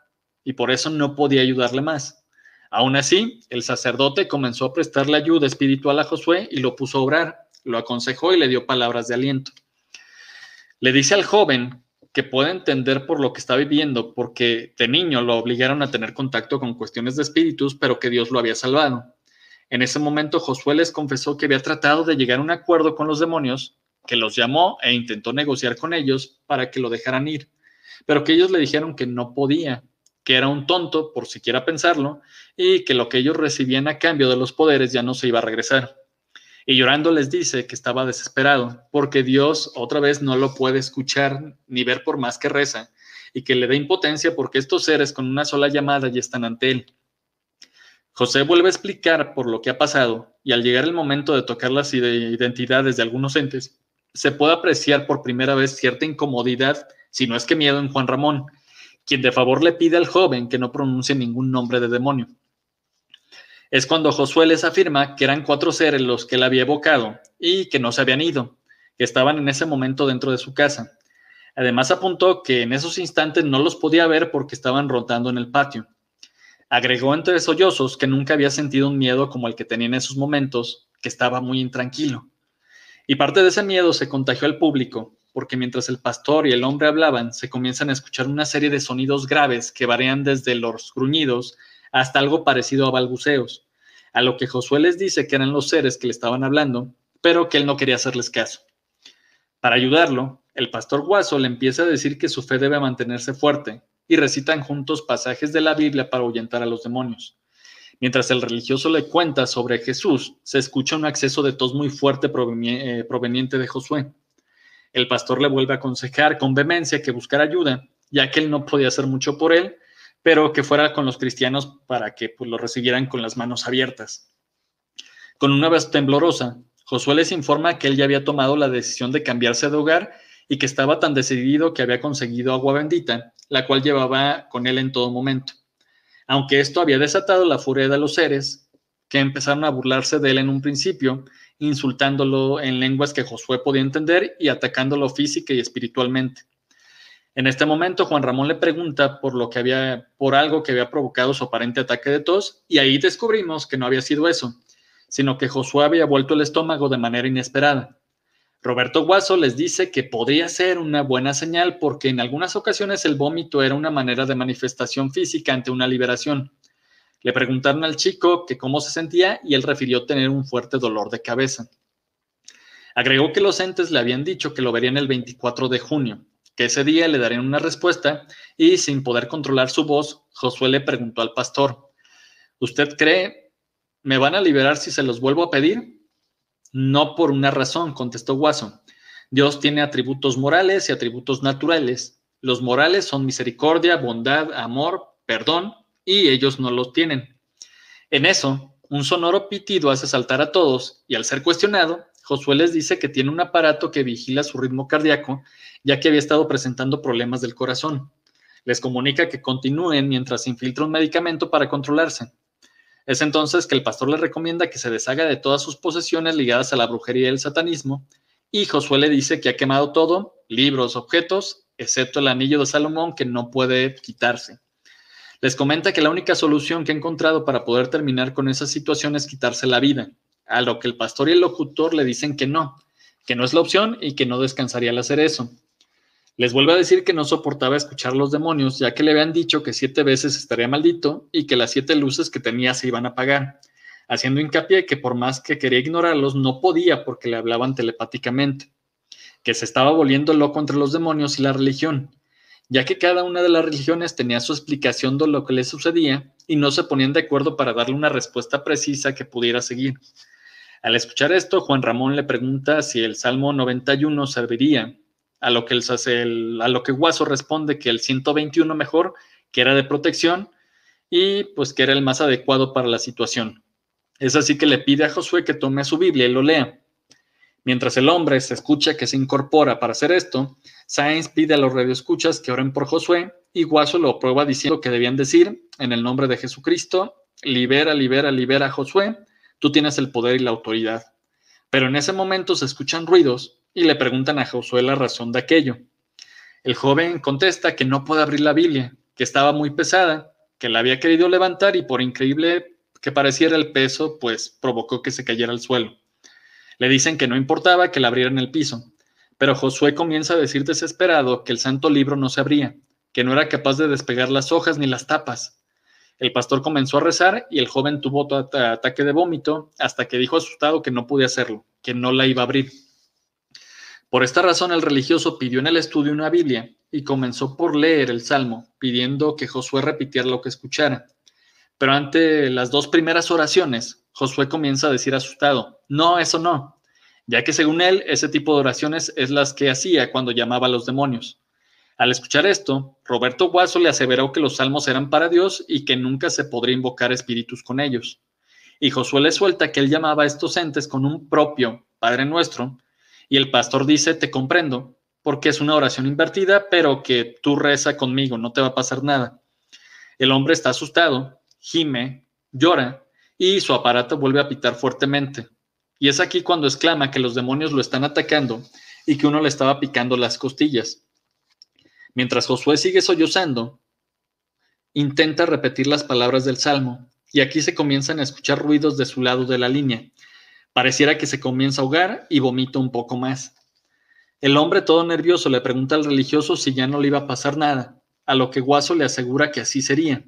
y por eso no podía ayudarle más. Aún así, el sacerdote comenzó a prestarle ayuda espiritual a Josué y lo puso a obrar, lo aconsejó y le dio palabras de aliento. Le dice al joven que puede entender por lo que está viviendo, porque de niño lo obligaron a tener contacto con cuestiones de espíritus, pero que Dios lo había salvado. En ese momento Josué les confesó que había tratado de llegar a un acuerdo con los demonios, que los llamó e intentó negociar con ellos para que lo dejaran ir, pero que ellos le dijeron que no podía, que era un tonto por siquiera pensarlo y que lo que ellos recibían a cambio de los poderes ya no se iba a regresar. Y llorando les dice que estaba desesperado porque Dios otra vez no lo puede escuchar ni ver por más que reza y que le da impotencia porque estos seres con una sola llamada ya están ante él. José vuelve a explicar por lo que ha pasado y al llegar el momento de tocar las identidades de algunos entes, se puede apreciar por primera vez cierta incomodidad, si no es que miedo, en Juan Ramón, quien de favor le pide al joven que no pronuncie ningún nombre de demonio. Es cuando Josué les afirma que eran cuatro seres los que él había evocado y que no se habían ido, que estaban en ese momento dentro de su casa. Además apuntó que en esos instantes no los podía ver porque estaban rotando en el patio. Agregó entre sollozos que nunca había sentido un miedo como el que tenía en esos momentos, que estaba muy intranquilo. Y parte de ese miedo se contagió al público, porque mientras el pastor y el hombre hablaban, se comienzan a escuchar una serie de sonidos graves que varían desde los gruñidos hasta algo parecido a balbuceos, a lo que Josué les dice que eran los seres que le estaban hablando, pero que él no quería hacerles caso. Para ayudarlo, el pastor Guaso le empieza a decir que su fe debe mantenerse fuerte y recitan juntos pasajes de la Biblia para ahuyentar a los demonios. Mientras el religioso le cuenta sobre Jesús, se escucha un acceso de tos muy fuerte eh, proveniente de Josué. El pastor le vuelve a aconsejar con vehemencia que buscara ayuda, ya que él no podía hacer mucho por él pero que fuera con los cristianos para que pues, lo recibieran con las manos abiertas. Con una vez temblorosa, Josué les informa que él ya había tomado la decisión de cambiarse de hogar y que estaba tan decidido que había conseguido agua bendita, la cual llevaba con él en todo momento. Aunque esto había desatado la furia de los seres, que empezaron a burlarse de él en un principio, insultándolo en lenguas que Josué podía entender y atacándolo física y espiritualmente. En este momento, Juan Ramón le pregunta por lo que había, por algo que había provocado su aparente ataque de tos, y ahí descubrimos que no había sido eso, sino que Josué había vuelto el estómago de manera inesperada. Roberto Guaso les dice que podría ser una buena señal porque en algunas ocasiones el vómito era una manera de manifestación física ante una liberación. Le preguntaron al chico que cómo se sentía y él refirió tener un fuerte dolor de cabeza. Agregó que los entes le habían dicho que lo verían el 24 de junio, que ese día le darían una respuesta y sin poder controlar su voz, Josué le preguntó al pastor, ¿usted cree me van a liberar si se los vuelvo a pedir? No por una razón, contestó Guaso. Dios tiene atributos morales y atributos naturales. Los morales son misericordia, bondad, amor, perdón, y ellos no los tienen. En eso, un sonoro pitido hace saltar a todos, y al ser cuestionado, Josué les dice que tiene un aparato que vigila su ritmo cardíaco, ya que había estado presentando problemas del corazón. Les comunica que continúen mientras infiltra un medicamento para controlarse. Es entonces que el pastor le recomienda que se deshaga de todas sus posesiones ligadas a la brujería y el satanismo, y Josué le dice que ha quemado todo, libros, objetos, excepto el anillo de Salomón que no puede quitarse. Les comenta que la única solución que ha encontrado para poder terminar con esa situación es quitarse la vida a lo que el pastor y el locutor le dicen que no, que no es la opción y que no descansaría al hacer eso. Les vuelve a decir que no soportaba escuchar los demonios, ya que le habían dicho que siete veces estaría maldito y que las siete luces que tenía se iban a apagar, haciendo hincapié que por más que quería ignorarlos, no podía porque le hablaban telepáticamente, que se estaba volviendo loco entre los demonios y la religión, ya que cada una de las religiones tenía su explicación de lo que le sucedía y no se ponían de acuerdo para darle una respuesta precisa que pudiera seguir. Al escuchar esto, Juan Ramón le pregunta si el Salmo 91 serviría, a lo que, a lo que Guaso responde que el 121 mejor, que era de protección y pues que era el más adecuado para la situación. Es así que le pide a Josué que tome su Biblia y lo lea. Mientras el hombre se escucha que se incorpora para hacer esto, Sainz pide a los radioescuchas que oren por Josué y Guaso lo prueba diciendo que debían decir, en el nombre de Jesucristo, libera, libera, libera a Josué, tú tienes el poder y la autoridad. Pero en ese momento se escuchan ruidos y le preguntan a Josué la razón de aquello. El joven contesta que no puede abrir la Biblia, que estaba muy pesada, que la había querido levantar y por increíble que pareciera el peso, pues provocó que se cayera al suelo. Le dicen que no importaba que la abrieran el piso, Pero Josué comienza a decir desesperado que el santo libro no se abría, que no era capaz de despegar las hojas ni las tapas. El pastor comenzó a rezar y el joven tuvo ataque de vómito hasta que dijo asustado que no podía hacerlo, que no la iba a abrir. Por esta razón el religioso pidió en el estudio una Biblia y comenzó por leer el Salmo, pidiendo que Josué repitiera lo que escuchara. Pero ante las dos primeras oraciones, Josué comienza a decir asustado, no, eso no, ya que según él, ese tipo de oraciones es las que hacía cuando llamaba a los demonios. Al escuchar esto, Roberto Guaso le aseveró que los salmos eran para Dios y que nunca se podría invocar espíritus con ellos. Y Josué le suelta que él llamaba a estos entes con un propio Padre Nuestro, y el pastor dice, te comprendo, porque es una oración invertida, pero que tú reza conmigo, no te va a pasar nada. El hombre está asustado, gime, llora, y su aparato vuelve a pitar fuertemente. Y es aquí cuando exclama que los demonios lo están atacando y que uno le estaba picando las costillas. Mientras Josué sigue sollozando, intenta repetir las palabras del Salmo, y aquí se comienzan a escuchar ruidos de su lado de la línea, Pareciera que se comienza a ahogar y vomita un poco más. El hombre, todo nervioso, le pregunta al religioso si ya no le iba a pasar nada, a lo que Guaso le asegura que así sería.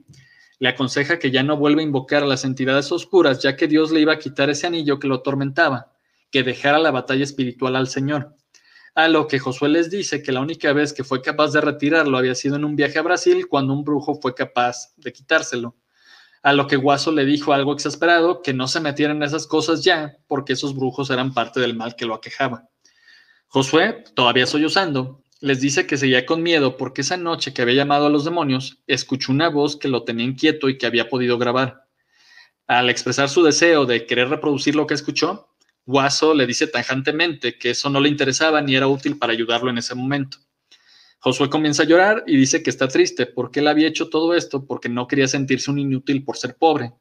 Le aconseja que ya no vuelva a invocar a las entidades oscuras, ya que Dios le iba a quitar ese anillo que lo atormentaba, que dejara la batalla espiritual al Señor. A lo que Josué les dice que la única vez que fue capaz de retirarlo había sido en un viaje a Brasil, cuando un brujo fue capaz de quitárselo a lo que Guaso le dijo algo exasperado, que no se metieran en esas cosas ya, porque esos brujos eran parte del mal que lo aquejaba. Josué, todavía sollozando, les dice que seguía con miedo porque esa noche que había llamado a los demonios, escuchó una voz que lo tenía inquieto y que había podido grabar. Al expresar su deseo de querer reproducir lo que escuchó, Guaso le dice tajantemente que eso no le interesaba ni era útil para ayudarlo en ese momento. Josué comienza a llorar y dice que está triste porque él había hecho todo esto porque no quería sentirse un inútil por ser pobre,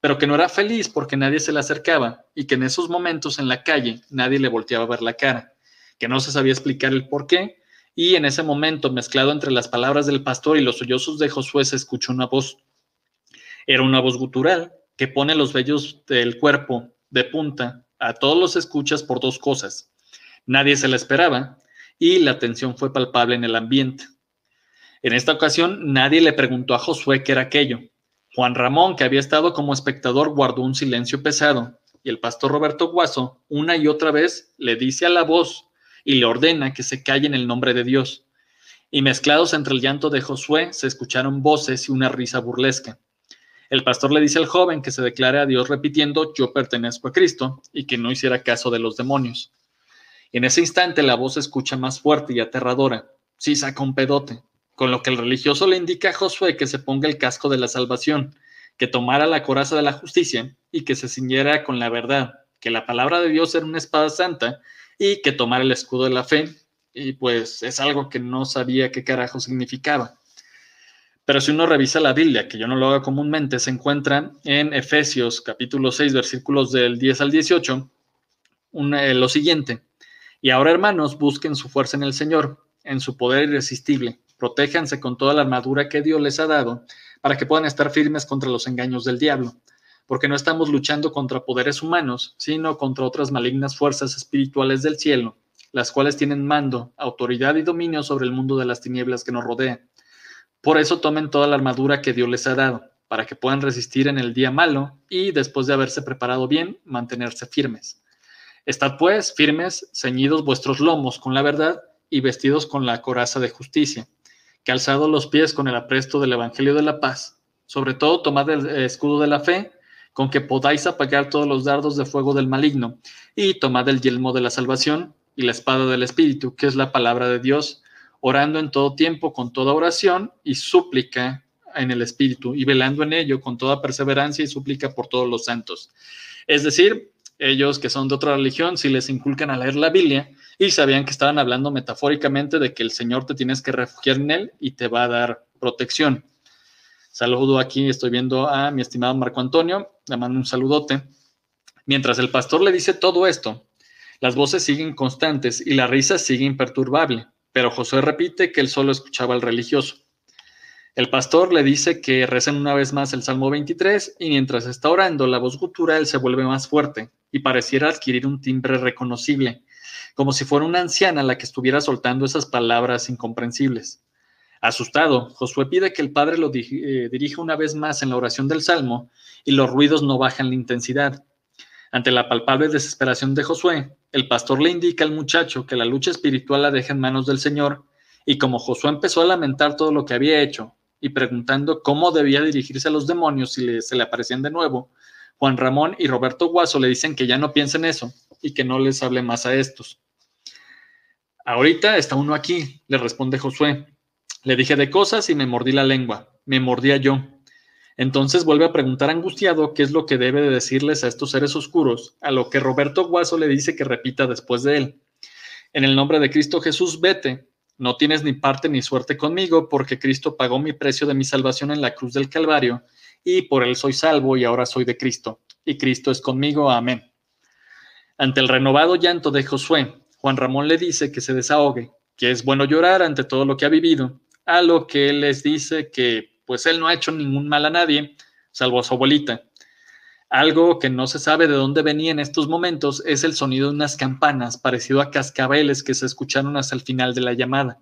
pero que no era feliz porque nadie se le acercaba y que en esos momentos en la calle nadie le volteaba a ver la cara, que no se sabía explicar el por qué y en ese momento, mezclado entre las palabras del pastor y los sollozos de Josué, se escuchó una voz. Era una voz gutural que pone los vellos del cuerpo de punta a todos los escuchas por dos cosas. Nadie se la esperaba y la tensión fue palpable en el ambiente. En esta ocasión nadie le preguntó a Josué qué era aquello. Juan Ramón, que había estado como espectador, guardó un silencio pesado, y el pastor Roberto Guaso, una y otra vez, le dice a la voz y le ordena que se calle en el nombre de Dios. Y mezclados entre el llanto de Josué se escucharon voces y una risa burlesca. El pastor le dice al joven que se declare a Dios repitiendo, yo pertenezco a Cristo, y que no hiciera caso de los demonios. En ese instante la voz se escucha más fuerte y aterradora. Sí saca un pedote, con lo que el religioso le indica a Josué que se ponga el casco de la salvación, que tomara la coraza de la justicia y que se ciñera con la verdad, que la palabra de Dios era una espada santa y que tomara el escudo de la fe. Y pues es algo que no sabía qué carajo significaba. Pero si uno revisa la Biblia, que yo no lo hago comúnmente, se encuentra en Efesios capítulo 6, versículos del 10 al 18, eh, lo siguiente. Y ahora, hermanos, busquen su fuerza en el Señor, en su poder irresistible. Protéjanse con toda la armadura que Dios les ha dado para que puedan estar firmes contra los engaños del diablo, porque no estamos luchando contra poderes humanos, sino contra otras malignas fuerzas espirituales del cielo, las cuales tienen mando, autoridad y dominio sobre el mundo de las tinieblas que nos rodea. Por eso tomen toda la armadura que Dios les ha dado, para que puedan resistir en el día malo y, después de haberse preparado bien, mantenerse firmes. Estad pues firmes, ceñidos vuestros lomos con la verdad y vestidos con la coraza de justicia, calzados los pies con el apresto del Evangelio de la paz. Sobre todo tomad el escudo de la fe, con que podáis apagar todos los dardos de fuego del maligno, y tomad el yelmo de la salvación y la espada del Espíritu, que es la palabra de Dios, orando en todo tiempo con toda oración y súplica en el Espíritu, y velando en ello con toda perseverancia y súplica por todos los santos. Es decir, ellos que son de otra religión, si les inculcan a leer la Biblia y sabían que estaban hablando metafóricamente de que el Señor te tienes que refugiar en Él y te va a dar protección. Saludo aquí, estoy viendo a mi estimado Marco Antonio, le mando un saludote. Mientras el pastor le dice todo esto, las voces siguen constantes y la risa sigue imperturbable, pero José repite que él solo escuchaba al religioso. El pastor le dice que recen una vez más el Salmo 23 y mientras está orando, la voz gutural se vuelve más fuerte y pareciera adquirir un timbre reconocible, como si fuera una anciana la que estuviera soltando esas palabras incomprensibles. Asustado, Josué pide que el Padre lo eh, dirija una vez más en la oración del Salmo y los ruidos no bajan la intensidad. Ante la palpable desesperación de Josué, el pastor le indica al muchacho que la lucha espiritual la deja en manos del Señor, y como Josué empezó a lamentar todo lo que había hecho y preguntando cómo debía dirigirse a los demonios si se le aparecían de nuevo, Juan Ramón y Roberto Guaso le dicen que ya no piensen eso y que no les hable más a estos. Ahorita está uno aquí, le responde Josué. Le dije de cosas y me mordí la lengua, me mordía yo. Entonces vuelve a preguntar angustiado qué es lo que debe de decirles a estos seres oscuros, a lo que Roberto Guaso le dice que repita después de él. En el nombre de Cristo Jesús, vete. No tienes ni parte ni suerte conmigo, porque Cristo pagó mi precio de mi salvación en la cruz del Calvario y por él soy salvo y ahora soy de Cristo, y Cristo es conmigo, amén. Ante el renovado llanto de Josué, Juan Ramón le dice que se desahogue, que es bueno llorar ante todo lo que ha vivido, a lo que él les dice que pues él no ha hecho ningún mal a nadie, salvo a su abuelita. Algo que no se sabe de dónde venía en estos momentos es el sonido de unas campanas parecido a cascabeles que se escucharon hasta el final de la llamada.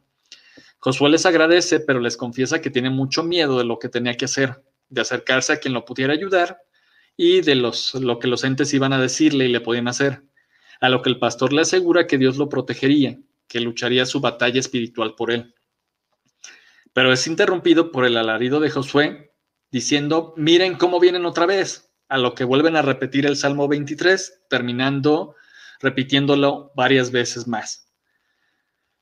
Josué les agradece, pero les confiesa que tiene mucho miedo de lo que tenía que hacer, de acercarse a quien lo pudiera ayudar y de los, lo que los entes iban a decirle y le podían hacer. A lo que el pastor le asegura que Dios lo protegería, que lucharía su batalla espiritual por él. Pero es interrumpido por el alarido de Josué, diciendo, miren cómo vienen otra vez, a lo que vuelven a repetir el Salmo 23, terminando repitiéndolo varias veces más.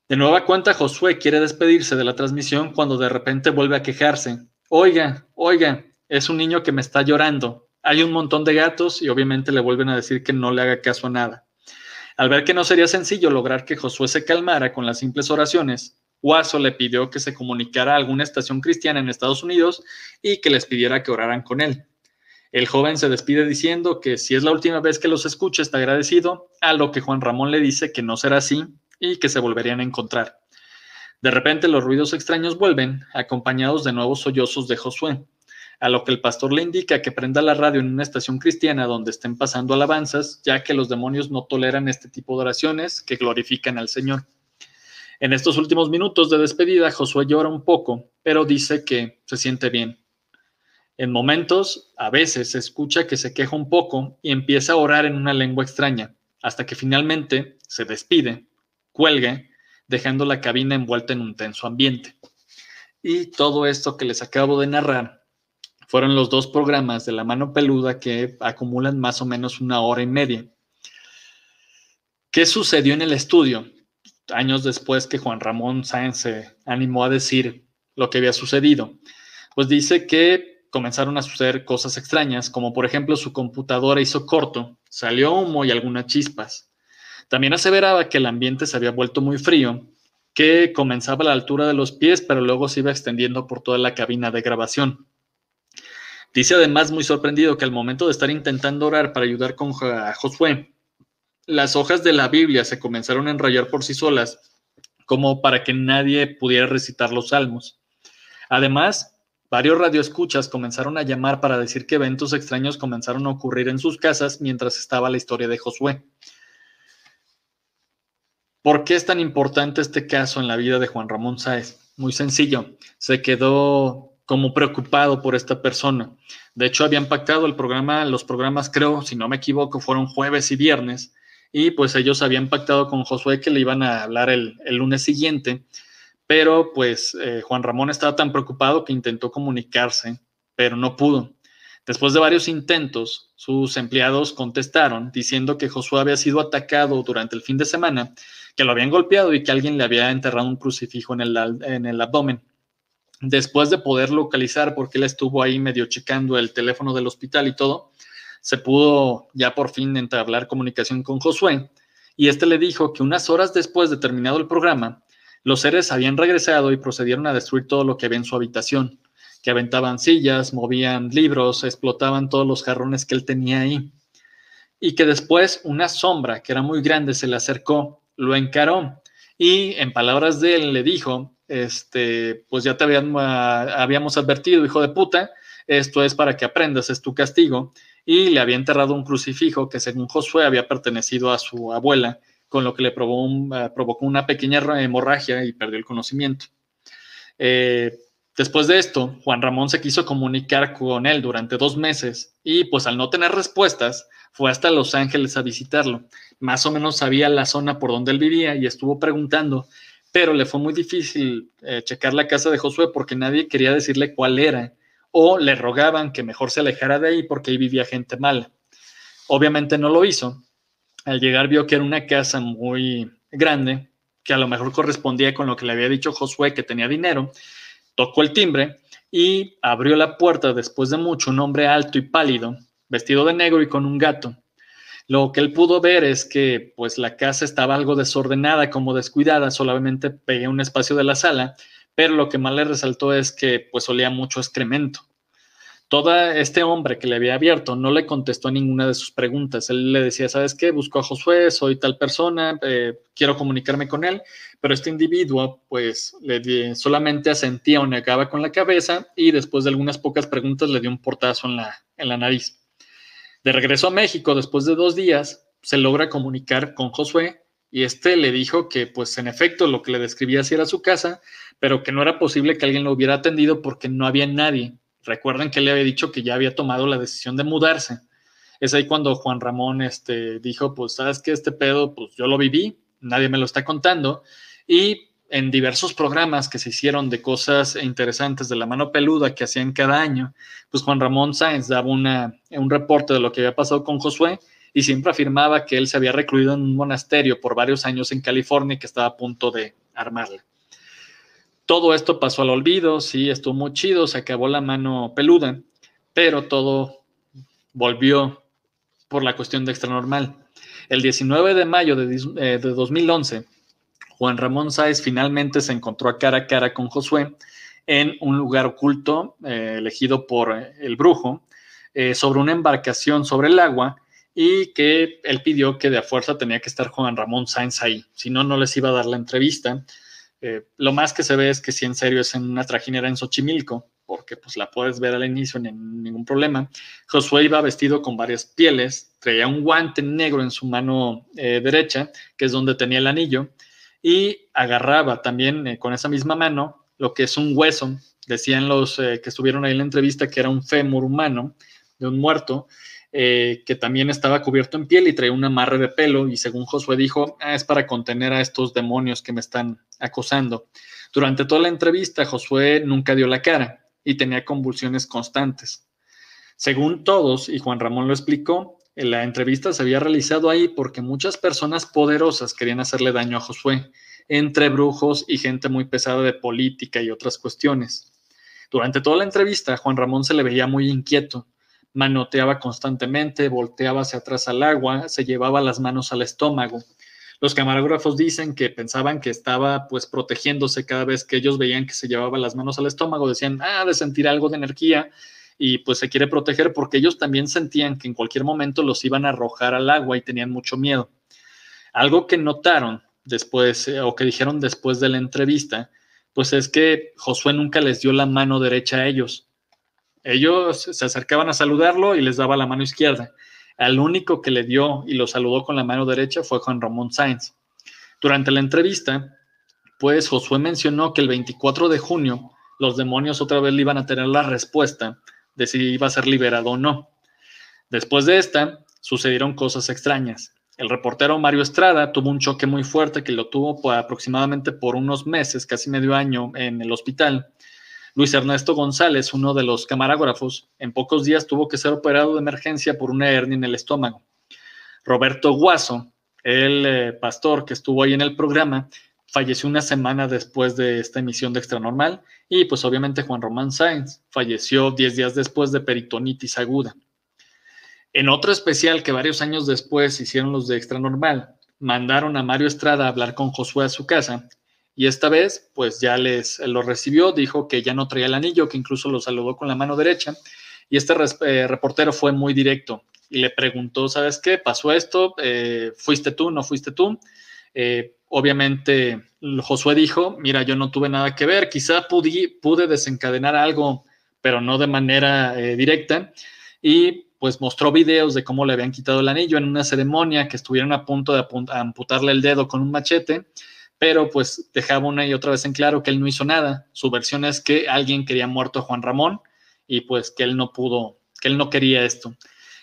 De nueva cuenta, Josué quiere despedirse de la transmisión cuando de repente vuelve a quejarse, Oiga, oiga, es un niño que me está llorando. Hay un montón de gatos y obviamente le vuelven a decir que no le haga caso a nada. Al ver que no sería sencillo lograr que Josué se calmara con las simples oraciones, Guaso le pidió que se comunicara a alguna estación cristiana en Estados Unidos y que les pidiera que oraran con él. El joven se despide diciendo que si es la última vez que los escucha está agradecido, a lo que Juan Ramón le dice que no será así y que se volverían a encontrar. De repente los ruidos extraños vuelven, acompañados de nuevos sollozos de Josué, a lo que el pastor le indica que prenda la radio en una estación cristiana donde estén pasando alabanzas, ya que los demonios no toleran este tipo de oraciones que glorifican al Señor. En estos últimos minutos de despedida, Josué llora un poco, pero dice que se siente bien. En momentos, a veces, se escucha que se queja un poco y empieza a orar en una lengua extraña, hasta que finalmente se despide, cuelga dejando la cabina envuelta en un tenso ambiente. Y todo esto que les acabo de narrar fueron los dos programas de la mano peluda que acumulan más o menos una hora y media. ¿Qué sucedió en el estudio? Años después que Juan Ramón Sáenz se animó a decir lo que había sucedido. Pues dice que comenzaron a suceder cosas extrañas, como por ejemplo su computadora hizo corto, salió humo y algunas chispas. También aseveraba que el ambiente se había vuelto muy frío, que comenzaba a la altura de los pies, pero luego se iba extendiendo por toda la cabina de grabación. Dice además muy sorprendido que al momento de estar intentando orar para ayudar con Josué, las hojas de la Biblia se comenzaron a enrollar por sí solas, como para que nadie pudiera recitar los salmos. Además, varios radioescuchas comenzaron a llamar para decir que eventos extraños comenzaron a ocurrir en sus casas mientras estaba la historia de Josué. ¿Por qué es tan importante este caso en la vida de Juan Ramón Sáez? Muy sencillo, se quedó como preocupado por esta persona. De hecho, habían pactado el programa, los programas, creo, si no me equivoco, fueron jueves y viernes, y pues ellos habían pactado con Josué que le iban a hablar el, lunes siguiente, pero pues eh, Juan Ramón estaba tan preocupado que intentó comunicarse, pero no pudo. Después de varios intentos, sus empleados contestaron diciendo que Josué había sido atacado durante el fin de semana que lo habían golpeado y que alguien le había enterrado un crucifijo en el, en el abdomen. Después de poder localizar, porque él estuvo ahí medio checando el teléfono del hospital y todo, se pudo ya por fin entablar comunicación con Josué y este le dijo que unas horas después de terminado el programa, los seres habían regresado y procedieron a destruir todo lo que había en su habitación, que aventaban sillas, movían libros, explotaban todos los jarrones que él tenía ahí. Y que después una sombra que era muy grande se le acercó lo encaró y en palabras de él le dijo, este, pues ya te habíamos advertido, hijo de puta, esto es para que aprendas, es tu castigo, y le había enterrado un crucifijo que según Josué había pertenecido a su abuela, con lo que le eh, provocó una pequeña hemorragia y perdió el conocimiento. Eh, después de esto, Juan Ramón se quiso comunicar con él durante dos meses y pues al no tener respuestas, fue hasta Los Ángeles a visitarlo. Más o menos sabía la zona por donde él vivía y estuvo preguntando, pero le fue muy difícil eh, checar la casa de Josué porque nadie quería decirle cuál era o le rogaban que mejor se alejara de ahí porque ahí vivía gente mala. Obviamente no lo hizo. Al llegar vio que era una casa muy grande, que a lo mejor correspondía con lo que le había dicho Josué, que tenía dinero. Tocó el timbre y abrió la puerta después de mucho un hombre alto y pálido, vestido de negro y con un gato. Lo que él pudo ver es que pues la casa estaba algo desordenada, como descuidada, solamente pegué un espacio de la sala, pero lo que más le resaltó es que pues olía mucho excremento. Todo este hombre que le había abierto no le contestó ninguna de sus preguntas. Él le decía, ¿sabes qué? Busco a Josué, soy tal persona, eh, quiero comunicarme con él, pero este individuo pues solamente asentía o negaba con la cabeza y después de algunas pocas preguntas le dio un portazo en la, en la nariz. De regreso a México, después de dos días, se logra comunicar con Josué y este le dijo que pues en efecto lo que le describía sí era su casa, pero que no era posible que alguien lo hubiera atendido porque no había nadie Recuerden que le había dicho que ya había tomado la decisión de mudarse. Es ahí cuando Juan Ramón este, dijo, pues sabes que este pedo, pues yo lo viví, nadie me lo está contando. Y en diversos programas que se hicieron de cosas interesantes de la mano peluda que hacían cada año, pues Juan Ramón Sáenz daba una, un reporte de lo que había pasado con Josué y siempre afirmaba que él se había recluido en un monasterio por varios años en California y que estaba a punto de armarle. Todo esto pasó al olvido, sí, estuvo muy chido, se acabó la mano peluda, pero todo volvió por la cuestión de extranormal. El 19 de mayo de, 2011, eh, Juan Ramón Sáez finalmente se encontró a cara a cara con Josué en un lugar oculto eh, elegido por eh, el brujo sobre una embarcación sobre el agua y que él pidió que de a fuerza tenía que estar Juan Ramón Sáenz ahí, si no, no les iba a dar la entrevista. Eh, lo más que se ve es que si en serio es en una trajinera en Xochimilco, porque pues la puedes ver al inicio sin ningún problema. Josué iba vestido con varias pieles, traía un guante negro en su mano eh, derecha, que es donde tenía el anillo, y agarraba también eh, con esa misma mano lo que es un hueso. Decían los que estuvieron ahí en la entrevista que era un fémur humano de un muerto, eh, que también estaba cubierto en piel y traía un amarre de pelo y según Josué dijo, ah, es para contener a estos demonios que me están acosando. Durante toda la entrevista, Josué nunca dio la cara y tenía convulsiones constantes. Según todos, y Juan Ramón lo explicó, la entrevista se había realizado ahí porque muchas personas poderosas querían hacerle daño a Josué, entre brujos y gente muy pesada de política y otras cuestiones. Durante toda la entrevista, Juan Ramón se le veía muy inquieto manoteaba constantemente, volteaba hacia atrás al agua, se llevaba las manos al estómago. Los camarógrafos dicen que pensaban que estaba pues protegiéndose cada vez que ellos veían que se llevaba las manos al estómago, decían, ah, de sentir algo de energía y pues se quiere proteger porque ellos también sentían que en cualquier momento los iban a arrojar al agua y tenían mucho miedo. Algo que notaron después eh, o que dijeron después de la entrevista, pues es que Josué nunca les dio la mano derecha a ellos ellos se acercaban a saludarlo y les daba la mano izquierda. Al único que le dio y lo saludó con la mano derecha fue Juan Ramón Sáenz. Durante la entrevista, pues Josué mencionó que el 24 de junio los demonios otra vez le iban a tener la respuesta de si iba a ser liberado o no. Después de esta, sucedieron cosas extrañas. El reportero Mario Estrada tuvo un choque muy fuerte que lo tuvo por aproximadamente por unos meses, casi medio año, en el hospital. Luis Ernesto González, uno de los camarógrafos, en pocos días tuvo que ser operado de emergencia por una hernia en el estómago. Roberto Guaso, el eh, pastor que estuvo ahí en el programa, falleció una semana después de esta emisión de Extranormal y pues obviamente Juan Román Sáenz falleció 10 días después de peritonitis aguda. En otro especial que varios años después hicieron los de Extranormal, mandaron a Mario Estrada a hablar con Josué a su casa y esta vez, pues ya les lo recibió, dijo que ya no traía el anillo, que incluso lo saludó con la mano derecha. Y este eh, reportero fue muy directo y le preguntó, ¿sabes qué? ¿Pasó esto? Eh, ¿Fuiste tú? ¿No fuiste tú? Eh, obviamente Josué dijo, mira, yo no tuve nada que ver, quizá pude desencadenar algo, pero no de manera directa. Y pues mostró videos de cómo le habían quitado el anillo en una ceremonia, que estuvieron a punto de amputarle el dedo con un machete, pero pues dejaba una y otra vez en claro que él no hizo nada. Su versión es que alguien quería muerto a Juan Ramón y pues que él no pudo, que él no quería esto.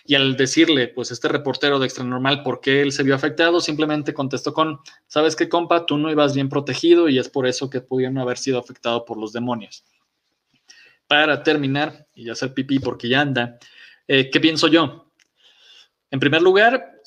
Y al decirle, pues este reportero de Extra Normal, por qué él se vio afectado, simplemente contestó con, sabes qué, compa, tú no ibas bien protegido y es por eso que pudieron haber sido afectados por los demonios. Para terminar, y ya hacer pipí porque ya anda, eh, ¿qué pienso yo? En primer lugar,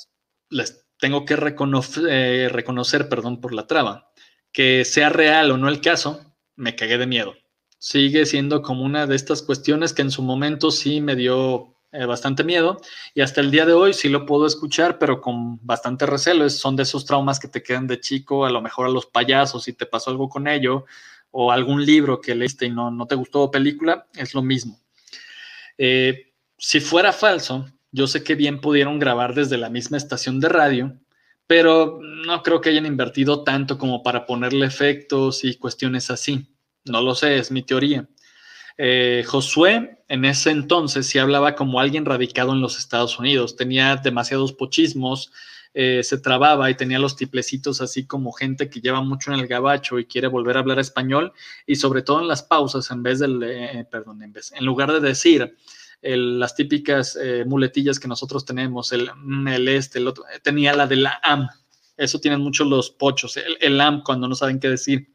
les tengo que reconocer, eh, reconocer, perdón por la traba, que sea real o no el caso, me cagué de miedo. Sigue siendo como una de estas cuestiones que en su momento sí me dio eh, bastante miedo y hasta el día de hoy sí lo puedo escuchar, pero con bastante recelo. son de esos traumas que te quedan de chico, a lo mejor a los payasos, si te pasó algo con ello, o algún libro que leíste y no, no te gustó película, es lo mismo. Eh, si fuera falso, yo sé que bien pudieron grabar desde la misma estación de radio, pero no creo que hayan invertido tanto como para ponerle efectos y cuestiones así. No lo sé, es mi teoría. Eh, Josué en ese entonces sí hablaba como alguien radicado en los Estados Unidos, tenía demasiados pochismos, eh, se trababa y tenía los tiplecitos así como gente que lleva mucho en el gabacho y quiere volver a hablar español y sobre todo en las pausas en vez del, eh, perdón, en, vez, en lugar de decir las típicas muletillas que nosotros tenemos, el, mm, el este, el otro, tenía la de la am, eso tienen muchos los pochos, el, am cuando no saben qué decir.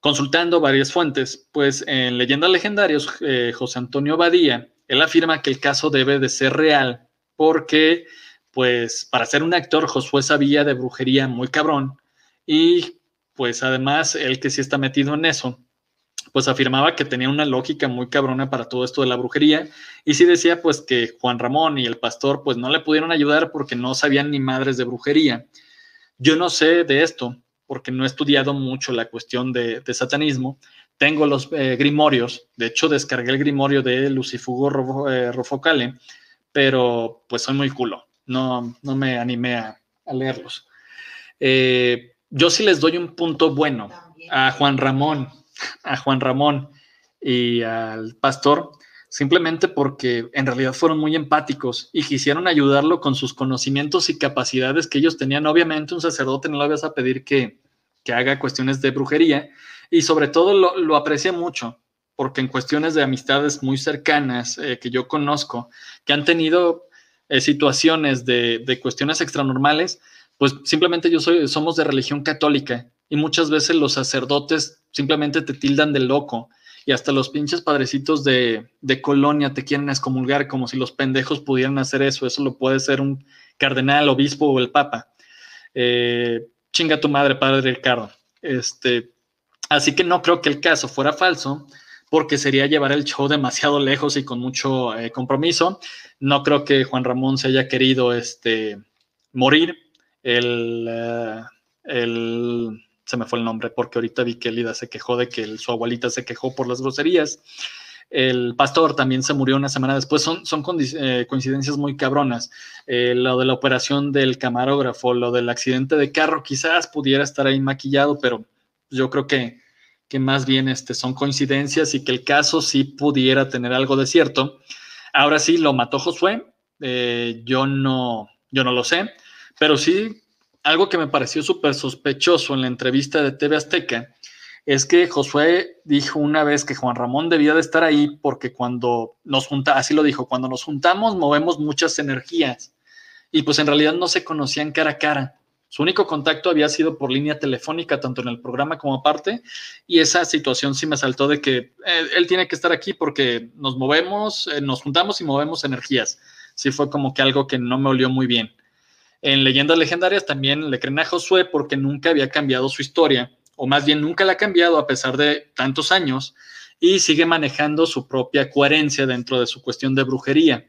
Consultando varias fuentes, pues en Leyendas Legendarios, eh, José Antonio Badía, él afirma que el caso debe de ser real porque, pues, para ser un actor, Josué sabía de brujería muy cabrón y, pues, además, él que sí está metido en eso, pues afirmaba que tenía una lógica muy cabrona para todo esto de la brujería y sí decía, pues, que Juan Ramón y el pastor, pues, no le pudieron ayudar porque no sabían ni madres de brujería. Yo no sé de esto, porque no he estudiado mucho la cuestión de, satanismo. Tengo los eh, grimorios, de hecho descargué el grimorio de Lucifugo eh, Rofocale, pero pues soy muy culo, no, no me animé a, leerlos. Eh, yo sí les doy un punto bueno a Juan Ramón, a Juan Ramón y al pastor, simplemente porque en realidad fueron muy empáticos y quisieron ayudarlo con sus conocimientos y capacidades que ellos tenían. Obviamente un sacerdote no le vas a pedir que, que haga cuestiones de brujería y sobre todo lo, lo aprecia mucho porque en cuestiones de amistades muy cercanas eh, que yo conozco, que han tenido eh, situaciones de, de, cuestiones extranormales, pues simplemente yo soy, somos de religión católica y muchas veces los sacerdotes simplemente te tildan de loco y hasta los pinches padrecitos de, de colonia te quieren excomulgar como si los pendejos pudieran hacer eso, eso lo puede ser un cardenal, obispo o el papa. Eh, chinga tu madre, padre Ricardo. Este, así que no creo que el caso fuera falso, porque sería llevar el show demasiado lejos y con mucho eh, compromiso. No creo que Juan Ramón se haya querido este, morir. El, eh, el, se me fue el nombre, porque ahorita vi que Lida se quejó de que su abuelita se quejó por las groserías. El pastor también se murió una semana después. Son, son eh, coincidencias muy cabronas. Eh, lo de la operación del camarógrafo, lo del accidente de carro, quizás pudiera estar ahí maquillado, pero yo creo que, que más bien este, son coincidencias y que el caso sí pudiera tener algo de cierto. Ahora sí, lo mató Josué. Eh, yo, no, yo no lo sé, pero sí algo que me pareció súper sospechoso en la entrevista de TV Azteca es que Josué dijo una vez que Juan Ramón debía de estar ahí porque cuando nos juntamos, así lo dijo, cuando nos juntamos movemos muchas energías y pues en realidad no se conocían cara a cara. Su único contacto había sido por línea telefónica, tanto en el programa como aparte, y esa situación sí me saltó de que eh, él tiene que estar aquí porque nos movemos, eh, nos juntamos y movemos energías. Sí fue como que algo que no me olió muy bien. En Leyendas Legendarias también le creen a Josué porque nunca había cambiado su historia o más bien nunca la ha cambiado a pesar de tantos años, y sigue manejando su propia coherencia dentro de su cuestión de brujería.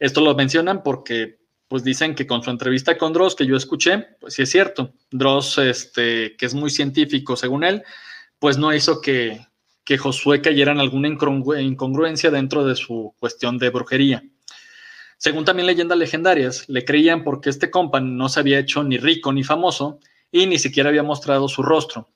Esto lo mencionan porque pues dicen que con su entrevista con Dross que yo escuché, pues sí es cierto, Dross, este, que es muy científico según él, pues no hizo que, que Josué cayera en alguna incongruencia dentro de su cuestión de brujería. Según también leyendas legendarias, le creían porque este compa no se había hecho ni rico ni famoso y ni siquiera había mostrado su rostro.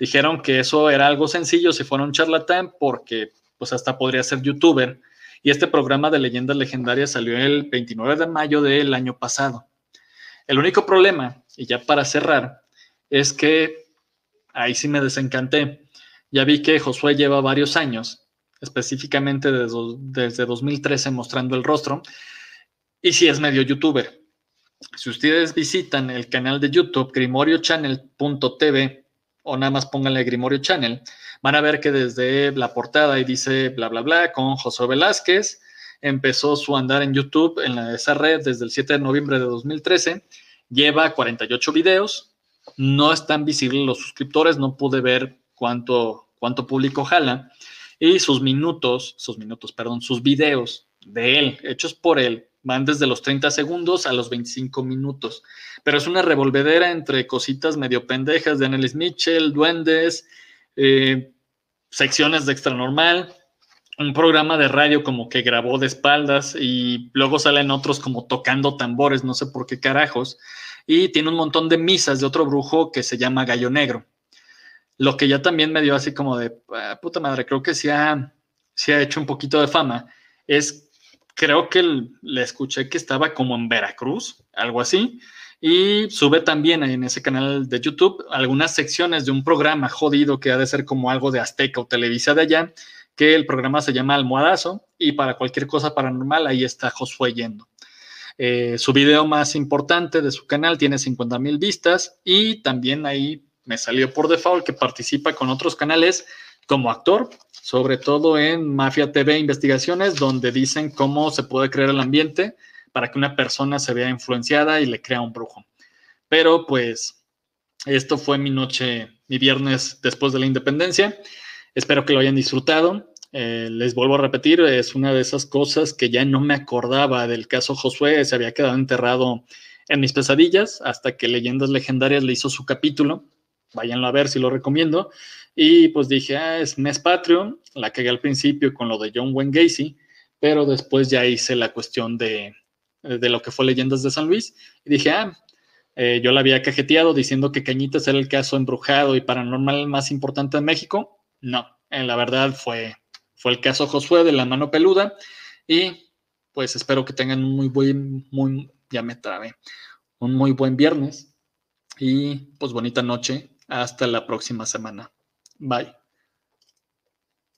Dijeron que eso era algo sencillo si fuera un charlatán porque pues hasta podría ser youtuber Y este programa de leyendas legendarias salió el 29 de mayo del año pasado. El único problema, y ya para cerrar, es que ahí sí me desencanté. Ya vi que Josué lleva varios años, específicamente desde, desde 2013, mostrando el rostro, y sí es medio youtuber. Si ustedes visitan el canal de YouTube, grimoriochannel.tv, o nada más pónganle Grimorio Channel, van a ver que desde la portada y dice bla, bla, bla, con Josué Velázquez, empezó su andar en YouTube en esa red desde el 7 de noviembre de 2013, lleva 48 videos, no están visibles los suscriptores, no pude ver cuánto, cuánto público jala, y sus minutos, sus minutos, perdón, sus videos de él, hechos por él, van desde los 30 segundos a los 25 minutos. Pero es una revolvedera entre cositas medio pendejas de Annelies Mitchell, duendes, eh, secciones de extra normal, un programa de radio como que grabó de espaldas y luego salen otros como tocando tambores, no sé por qué carajos. Y tiene un montón de misas de otro brujo que se llama Gallo Negro. Lo que ya también me dio así como de, ah, puta madre, creo que se ha, ha hecho un poquito de fama, es creo que le escuché que estaba como en Veracruz, algo así, y sube también en ese canal de YouTube algunas secciones de un programa jodido que ha de ser como algo de Azteca o Televisa de allá, que el programa se llama Almohadazo, y para cualquier cosa paranormal ahí está Josué yendo. Eh, su video más importante de su canal tiene 50 mil vistas y también ahí me salió por default que participa con otros canales como actor, sobre todo en Mafia TV Investigaciones, donde dicen cómo se puede crear el ambiente para que una persona se vea influenciada y le crea un brujo. Pero pues esto fue mi noche, mi viernes después de la independencia. Espero que lo hayan disfrutado. Eh, les vuelvo a repetir, es una de esas cosas que ya no me acordaba del caso Josué, se había quedado enterrado en mis pesadillas hasta que Leyendas Legendarias le hizo su capítulo. Váyanlo a ver si lo recomiendo. Y pues dije, ah, es mes patrio, la cagué al principio con lo de John Wayne Gacy, pero después ya hice la cuestión de, de lo que fue Leyendas de San Luis y dije, ah, eh, yo la había cajeteado diciendo que Cañitas era el caso embrujado y paranormal más importante de México. No, en la verdad fue, fue el caso Josué de la mano peluda y pues espero que tengan un muy buen, muy, ya me trabé, un muy buen viernes y pues bonita noche. Hasta la próxima semana. Bye.